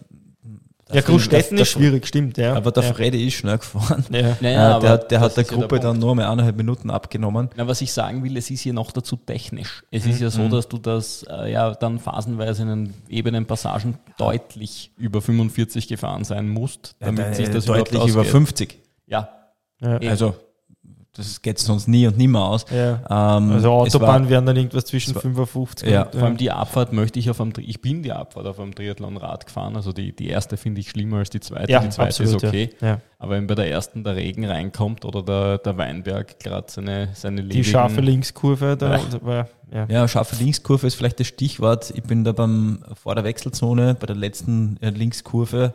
Speaker 1: Ja, Großstädten ist schwierig, stimmt, ja.
Speaker 2: Aber der
Speaker 1: ja.
Speaker 2: Freddy ist schnell gefahren.
Speaker 1: Ja.
Speaker 3: Naja,
Speaker 2: Äh, der, hat- der hat der
Speaker 3: ist ja
Speaker 2: Gruppe
Speaker 3: Punkt.
Speaker 2: dann nur mal eineinhalb Minuten abgenommen.
Speaker 3: Na, was ich sagen will, es ist hier noch dazu technisch. Es
Speaker 2: Mhm.
Speaker 3: ist ja so, dass du das äh, ja dann phasenweise in den ebenen Passagen deutlich über 45 gefahren sein musst, damit sich das
Speaker 2: Äh, deutlich über
Speaker 3: ausgeht.
Speaker 2: 50.
Speaker 3: Ja.
Speaker 2: Also, das geht sonst nie und nimmer aus.
Speaker 1: Ja.
Speaker 2: Ähm,
Speaker 1: Also
Speaker 2: es
Speaker 1: Autobahn
Speaker 2: war-
Speaker 1: wären dann irgendwas zwischen
Speaker 2: es war-
Speaker 1: 55
Speaker 2: Ja,
Speaker 1: und
Speaker 3: vor allem die Abfahrt möchte ich auf einem, ich bin die Abfahrt auf einem Triathlon-Rad gefahren, also die, die erste finde ich schlimmer als die zweite,
Speaker 1: ja,
Speaker 3: die zweite
Speaker 1: absolut,
Speaker 3: ist okay.
Speaker 1: Ja. Ja.
Speaker 3: Aber wenn bei der ersten der Regen reinkommt oder der, der Weinberg gerade seine, seine
Speaker 1: Die scharfe Linkskurve da,
Speaker 3: Ja.
Speaker 1: war, ja.
Speaker 2: Ja, scharfe Linkskurve ist vielleicht das Stichwort. Ich bin da beim, vor der Wechselzone, bei der letzten äh, Linkskurve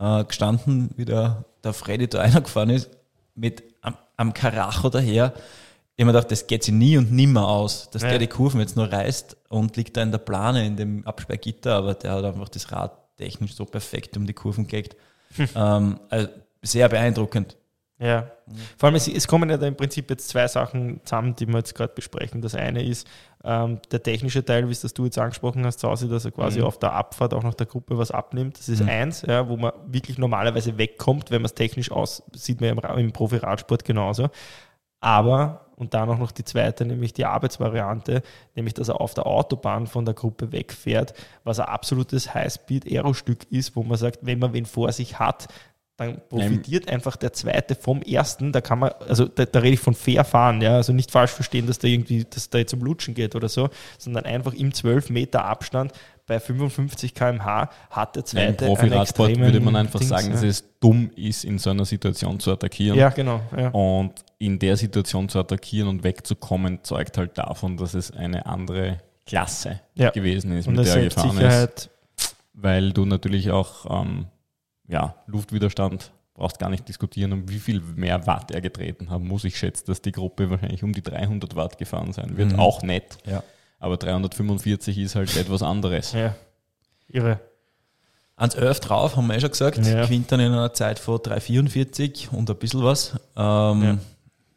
Speaker 2: äh, gestanden, wie der, der Freddy da *laughs* reingefahren ist, mit am, Karacho daher. Ich habe mir gedacht, das geht sich nie und nimmer aus, dass
Speaker 1: Ja.
Speaker 2: der die Kurven jetzt nur reißt und liegt da in der Plane, in dem Absperrgitter, aber der hat einfach das Rad technisch so perfekt um die Kurven gelegt. *laughs* ähm, also sehr beeindruckend.
Speaker 1: Ja. Vor allem, es, es kommen ja da im Prinzip jetzt zwei Sachen zusammen, die wir jetzt gerade besprechen. Das eine ist ähm, der technische Teil, wie es das du jetzt angesprochen hast, Sausi, dass er quasi
Speaker 2: Mhm.
Speaker 1: auf der Abfahrt auch noch der Gruppe was abnimmt. Das ist
Speaker 2: Mhm.
Speaker 1: eins, ja, wo man wirklich normalerweise wegkommt, wenn man es technisch aus, sieht man ja im, im Profi-Radsport genauso. Aber, und dann auch noch die zweite, nämlich die Arbeitsvariante, nämlich dass er auf der Autobahn von der Gruppe wegfährt, was ein absolutes Highspeed-Aero-Stück ist, wo man sagt, wenn man wen vor sich hat, dann profitiert einfach der zweite vom ersten. Da kann man, also da, da rede ich von fair fahren, ja, also nicht falsch verstehen, dass da irgendwie, dass da jetzt um Lutschen geht oder so, sondern einfach im 12 Meter Abstand bei 55 km/h hat der
Speaker 3: Im
Speaker 1: zweite einen
Speaker 3: Profiradsport würde man einfach
Speaker 1: Dings,
Speaker 3: sagen, dass
Speaker 1: ja.
Speaker 3: es dumm ist, in so einer Situation zu attackieren.
Speaker 1: Ja, genau. Ja.
Speaker 3: Und in der Situation zu attackieren und wegzukommen, zeugt halt davon, dass es eine andere Klasse
Speaker 1: Ja.
Speaker 3: gewesen ist,
Speaker 1: Und
Speaker 3: mit der er gefahren ist. Weil du natürlich auch ähm, ja, Luftwiderstand brauchst gar nicht diskutieren, um wie viel mehr Watt er getreten haben muss. Ich schätze, dass die Gruppe wahrscheinlich um die 300 Watt gefahren sein wird.
Speaker 2: Mhm.
Speaker 3: Auch nett.
Speaker 2: Ja.
Speaker 3: Aber 345 ist halt etwas anderes.
Speaker 1: ja, irre.
Speaker 2: Ans 11 drauf, haben wir eh schon gesagt.
Speaker 1: Ja.
Speaker 2: Gewinnt dann in einer Zeit von 3,44 und ein bisschen was. Ähm,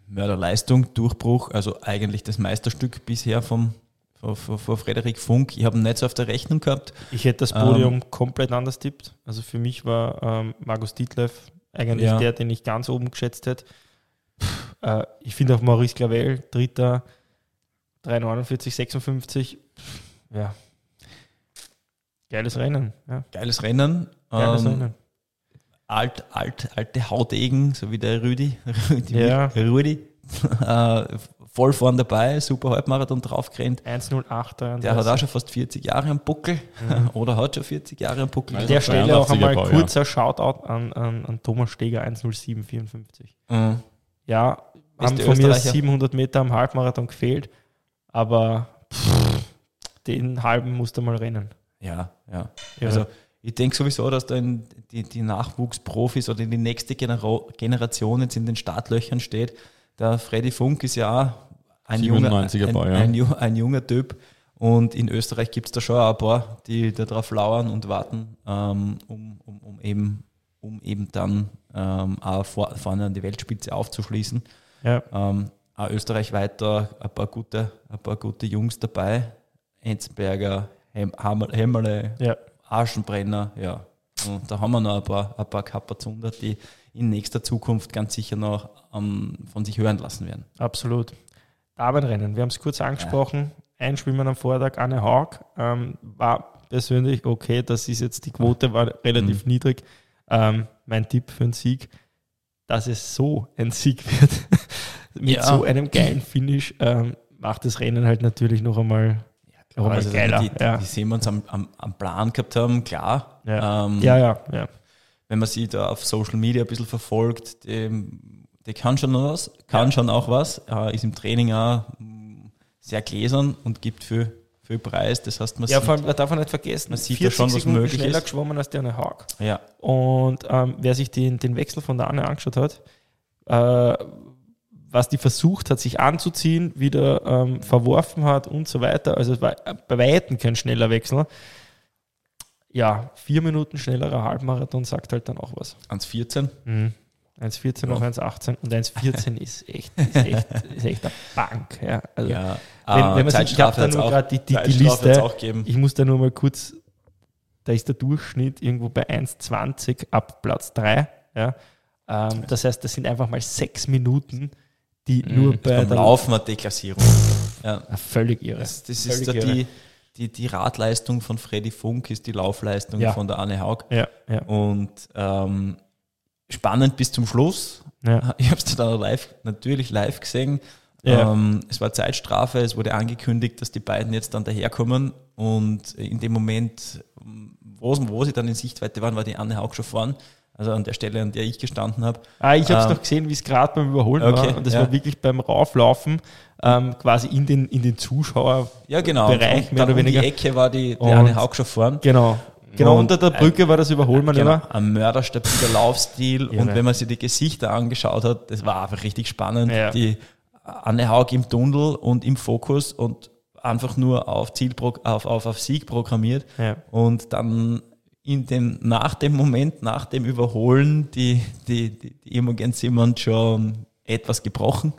Speaker 2: Mörderleistung, Durchbruch, also eigentlich das Meisterstück bisher vom, von, von, von Frederik Funk. Ich habe ihn nicht so auf der Rechnung gehabt.
Speaker 1: Ich hätte das Podium komplett anders tippt. Also für mich war ähm, Markus Dietlev eigentlich
Speaker 2: Ja.
Speaker 1: der, den ich ganz oben geschätzt hätte. Äh, ich finde auch Maurice Clavel, Dritter, 3,49, 56. Pff, Ja. Geiles Rennen. Ja.
Speaker 2: Geiles Rennen.
Speaker 1: Geiles
Speaker 2: Ähm,
Speaker 1: Rennen.
Speaker 2: alt, alt, alte Hautegen, so wie der Rüdi. *laughs* Rüdi.
Speaker 1: Ja.
Speaker 2: Rüdi. *laughs* voll vorn dabei, super Halbmarathon draufgerannt.
Speaker 1: 1,08,
Speaker 2: Der hat auch schon fast 40 Jahre am Buckel *laughs* oder hat schon 40 Jahre am Buckel.
Speaker 1: An der Stelle auch
Speaker 3: 83er
Speaker 1: einmal
Speaker 3: Baujahr.
Speaker 1: kurzer Shoutout an, an, an Thomas Steger, 1,0754.
Speaker 2: Mhm.
Speaker 1: Ja, haben von mir
Speaker 2: Österreicher.
Speaker 1: 700 Meter am Halbmarathon gefehlt, aber pff, den halben musste mal rennen.
Speaker 2: Ja, ja.
Speaker 1: Ja.
Speaker 2: Also ich denke sowieso, dass da in die, die Nachwuchsprofis oder die nächste Genera Generation jetzt in den Startlöchern steht. Der Freddy Funk ist ja auch ein, junger,
Speaker 3: 97er
Speaker 2: ein,
Speaker 3: Baujahr.
Speaker 2: ein, ju- ein junger Typ. Und in Österreich gibt es da schon ein paar, die darauf lauern und warten, ähm, um, um, um, eben, um eben dann ähm, auch vor, vorne an die Weltspitze aufzuschließen.
Speaker 1: Ja,
Speaker 2: Ähm, auch österreichweit da ein paar gute, ein paar gute Jungs dabei. Enzberger, Hämmerle,
Speaker 1: ja,
Speaker 2: Aschenbrenner, ja. Und da haben wir noch ein paar, ein paar Kappazunder, die in nächster Zukunft ganz sicher noch ähm, von sich hören lassen werden.
Speaker 1: absolut. Damenrennen, wir haben es kurz angesprochen. Einschwimmen am Vortag, Anne Haug, ähm, war persönlich okay, das ist jetzt, die Quote war relativ
Speaker 2: Mhm.
Speaker 1: niedrig. Ähm, mein Tipp für einen Sieg, dass es so ein Sieg wird, *laughs* mit
Speaker 2: Ja.
Speaker 1: so einem geilen Finish, ähm, macht das Rennen halt natürlich noch einmal, einmal
Speaker 2: Also
Speaker 1: geiler.
Speaker 2: die, die,
Speaker 1: ja.
Speaker 2: die sehen wir uns am, am, am Plan gehabt haben, klar.
Speaker 1: Ja.
Speaker 2: Ähm,
Speaker 1: ja, ja, ja.
Speaker 2: Wenn man sie da auf Social Media ein bisschen verfolgt, die, die kann schon noch was, kann schon auch was, äh, ist im Training auch sehr gläsern und gibt viel, viel Preis. Das heißt, man
Speaker 1: Ja,
Speaker 2: sieht,
Speaker 1: vor allem, man darf man nicht vergessen,
Speaker 2: Man sieht ja schon, was
Speaker 1: Sekunden
Speaker 2: möglich
Speaker 1: schneller
Speaker 2: ist.
Speaker 1: geschwommen als der Anne Haag.
Speaker 2: ja,
Speaker 1: Und ähm, wer sich den, den Wechsel von der Anne angeschaut hat, äh, was die versucht hat, sich anzuziehen, wieder ähm, verworfen hat und so weiter. Also es war bei Weitem kein schneller Wechsel. Ja, vier Minuten schnellerer Halbmarathon sagt halt dann auch was.
Speaker 2: 1,14.
Speaker 1: Mhm. 1,14
Speaker 2: Ja.
Speaker 1: auf 1,18 und 1,14 *laughs* ist echt, ist echt, ist echt eine Bank. Ja. Also,
Speaker 2: Ja,
Speaker 1: wenn, wenn man sich, ich habe da nur gerade die, die, die Liste, ich muss da nur mal kurz, da ist der Durchschnitt irgendwo bei 1,20 ab Platz 3. Ja. Ähm, das heißt, das sind einfach mal sechs Minuten, die
Speaker 3: Mhm.
Speaker 1: nur bei der
Speaker 2: Laufen eine Deklassierung. ja.
Speaker 1: Ah, völlig irre.
Speaker 2: Das, das
Speaker 1: Völlig
Speaker 2: ist da
Speaker 1: irre.
Speaker 2: die, die, die Radleistung von Freddy Funk, ist die Laufleistung
Speaker 1: Ja.
Speaker 2: von der Anne Haug.
Speaker 1: Ja, ja,
Speaker 2: Und ähm, spannend bis zum Schluss.
Speaker 1: ja. *laughs*
Speaker 2: Ich habe es dann live, natürlich live gesehen.
Speaker 1: Ja.
Speaker 2: Ähm, es war Zeitstrafe, es wurde angekündigt, dass die beiden jetzt dann daherkommen. Und in dem Moment, wo, wo sie dann in Sichtweite waren, war die Anne Haug schon vorn. Also an der Stelle, an der ich gestanden habe.
Speaker 1: Ah, ich habe es
Speaker 2: Ähm,
Speaker 1: noch gesehen, wie es gerade beim Überholen
Speaker 2: okay,
Speaker 1: war. Und das
Speaker 2: ja.
Speaker 1: war wirklich beim Rauflaufen ähm, quasi in den, in den Zuschauer.
Speaker 2: Ja, genau.
Speaker 1: Mehr oder
Speaker 2: um
Speaker 1: weniger.
Speaker 2: die Ecke war die, die
Speaker 1: Und-
Speaker 2: Anne Haug schon vorn.
Speaker 1: Genau. Genau,
Speaker 2: Und
Speaker 1: unter der Brücke war das Überholmanöver.
Speaker 2: Genau, ein mörderstabiler Laufstil.
Speaker 1: Irre.
Speaker 2: Und wenn man sich die Gesichter angeschaut hat, das war einfach richtig spannend.
Speaker 1: Ja.
Speaker 2: Die Anne Haug im Tunnel und im Fokus und einfach nur auf Ziel, auf, auf, auf Sieg programmiert.
Speaker 1: Ja.
Speaker 2: Und dann in dem, nach dem Moment, nach dem Überholen, die, die, die, die Imogen Simmons schon etwas gebrochen.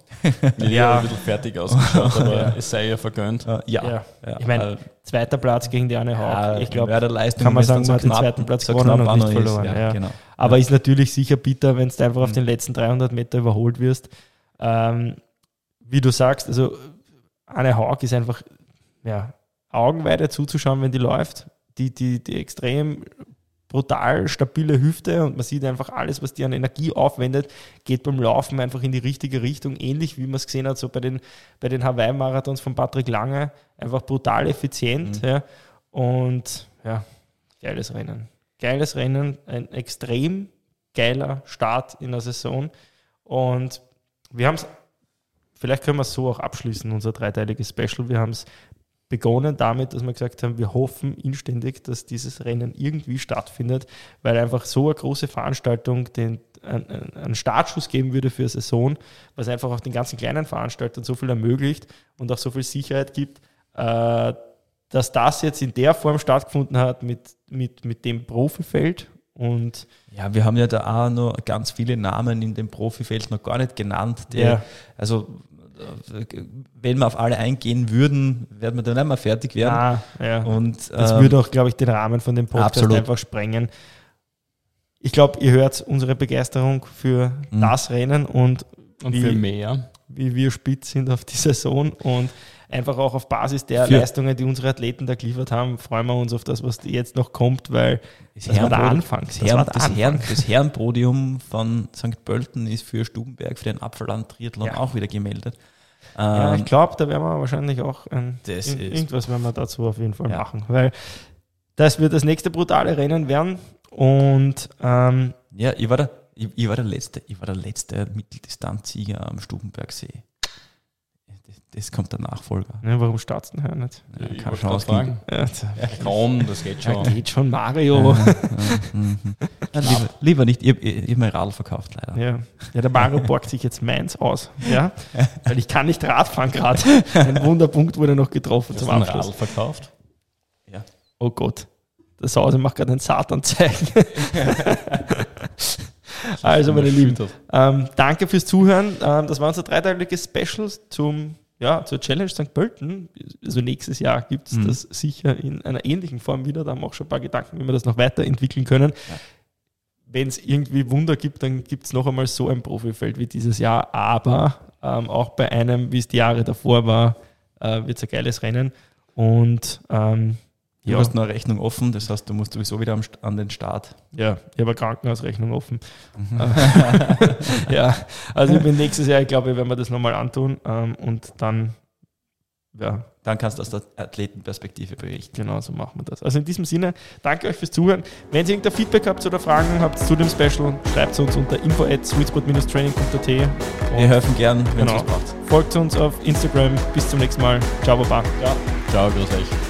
Speaker 3: Ja, *laughs*
Speaker 1: Ja.
Speaker 3: ein bisschen fertig ausgeschaut, aber *laughs* es sei ja vergönnt.
Speaker 2: Äh,
Speaker 1: Ja. Ich meine, zweiter Platz gegen die Anne Haug.
Speaker 2: ja,
Speaker 1: ich glaube, kann man sagen, man hat den
Speaker 2: knapp-
Speaker 1: zweiten Platz
Speaker 2: so
Speaker 1: gewonnen
Speaker 2: knapp
Speaker 1: und nicht
Speaker 2: ist.
Speaker 1: verloren.
Speaker 2: Ja,
Speaker 1: Ja.
Speaker 2: Genau.
Speaker 1: Aber ist natürlich sicher bitter, wenn du einfach auf den letzten 300 Meter überholt wirst. Ähm, wie du sagst, also Anne Haug ist einfach ja, Augenweide zuzuschauen, wenn die läuft. Die, die, die extrem brutal stabile Hüfte und man sieht einfach alles, was die an Energie aufwendet, geht beim Laufen einfach in die richtige Richtung, ähnlich wie man es gesehen hat, so bei den, bei den Hawaii-Marathons von Patrick Lange, einfach brutal effizient. Ja. Und ja, geiles Rennen. Geiles Rennen, ein extrem geiler Start in der Saison. Und wir haben es, vielleicht können wir es so auch abschließen, unser dreiteiliges Special. Wir haben es begonnen damit, dass wir gesagt haben, wir hoffen inständig, dass dieses Rennen irgendwie stattfindet, weil einfach so eine große Veranstaltung den, einen, einen Startschuss geben würde für eine Saison, was einfach auch den ganzen kleinen Veranstaltern so viel ermöglicht und auch so viel Sicherheit gibt, äh, dass das jetzt in der Form stattgefunden hat mit, mit, mit dem Profifeld und
Speaker 2: Ja, wir haben ja da auch noch ganz viele Namen in dem Profifeld noch gar nicht genannt. Der,
Speaker 1: Ja.
Speaker 2: Also, wenn wir auf alle eingehen würden, werden wir dann nicht mehr fertig werden.
Speaker 1: ja, ja.
Speaker 2: Und,
Speaker 1: Das
Speaker 2: ähm,
Speaker 1: würde auch, glaube ich, den Rahmen von dem Podcast
Speaker 2: absolut.
Speaker 1: einfach sprengen. Ich glaube, ihr hört unsere Begeisterung für
Speaker 2: Mhm.
Speaker 1: das Rennen und
Speaker 3: Und
Speaker 1: wie,
Speaker 3: für mehr.
Speaker 1: wie wir spitz sind auf die Saison und einfach auch auf Basis der
Speaker 2: Für-
Speaker 1: Leistungen, die unsere Athleten da geliefert haben, freuen wir uns auf das, was jetzt noch kommt, weil
Speaker 2: das,
Speaker 1: das war der Anfang.
Speaker 2: Das, Herren, das,
Speaker 1: Anfang.
Speaker 2: Herren, das Herrenpodium von St. Pölten ist für Stubenberg, für den Apfelland-Triathlon
Speaker 1: Ja.
Speaker 2: auch wieder gemeldet.
Speaker 1: ja,
Speaker 2: Ähm,
Speaker 1: ich glaube, da werden wir wahrscheinlich auch
Speaker 2: ist-
Speaker 1: irgendwas werden wir dazu auf jeden Fall
Speaker 2: Ja.
Speaker 1: machen, weil das wird das nächste brutale Rennen werden und ähm,
Speaker 2: ja, ich war, der, ich, ich, war der letzte, ich war der letzte Mitteldistanzsieger am Stubenbergsee. Das, das kommt der Nachfolger.
Speaker 1: ne, warum startest du denn nicht?
Speaker 2: Ja,
Speaker 3: Ich
Speaker 2: keine Chance
Speaker 3: fragen.
Speaker 1: Ja,
Speaker 3: Komm, das geht
Speaker 1: ja,
Speaker 3: schon.
Speaker 1: geht schon, Mario. *laughs*
Speaker 2: Mhm. Nein, lieber, lieber nicht. Ich, ich, ich habe mein Radl verkauft, leider.
Speaker 1: Ja. ja, der Mario borgt sich jetzt meins aus. Ja? *laughs* Weil ich kann nicht Radfahren gerade. *laughs* Ein Wunderpunkt wurde noch getroffen
Speaker 3: Hast
Speaker 1: zum
Speaker 3: du ein
Speaker 1: Abschluss.
Speaker 3: Radl verkauft?
Speaker 2: Ja.
Speaker 1: Oh Gott. Der Sause macht gerade einen Satanzeichen. also, meine Lieben, ähm, danke fürs Zuhören. Ähm, das war unser dreiteiliges Special zum, ja, zur Challenge St. Pölten. Also nächstes Jahr gibt es
Speaker 2: Mhm.
Speaker 1: das sicher in einer ähnlichen Form wieder. Da haben wir auch schon ein paar Gedanken, wie wir das noch weiterentwickeln können.
Speaker 2: Ja.
Speaker 1: Wenn es irgendwie Wunder gibt, dann gibt es noch einmal so ein Profifeld wie dieses Jahr. Aber ähm, auch bei einem, wie es die Jahre davor war, äh, wird es ein geiles Rennen. Und ähm,
Speaker 2: Du
Speaker 1: ja,
Speaker 2: hast noch eine Rechnung offen, das heißt, du musst sowieso wieder an den Start.
Speaker 1: ja, ich habe eine Krankenhausrechnung offen. *laughs* ja, also ich bin nächstes Jahr, ich glaube, werden wir das nochmal antun ähm, und dann ja,
Speaker 2: Dann kannst du aus der Athletenperspektive berichten.
Speaker 1: Genau, so machen wir das. Also in diesem Sinne, danke euch fürs Zuhören. Wenn ihr irgendein Feedback habt oder Fragen habt zu dem Special, schreibt es uns unter info at sweetspot-training.at.
Speaker 2: Wir helfen gern, wenn
Speaker 1: Genau.
Speaker 2: es was braucht.
Speaker 1: Folgt uns auf Instagram. Bis zum nächsten Mal. Ciao, Baba.
Speaker 3: Ciao, grüß euch.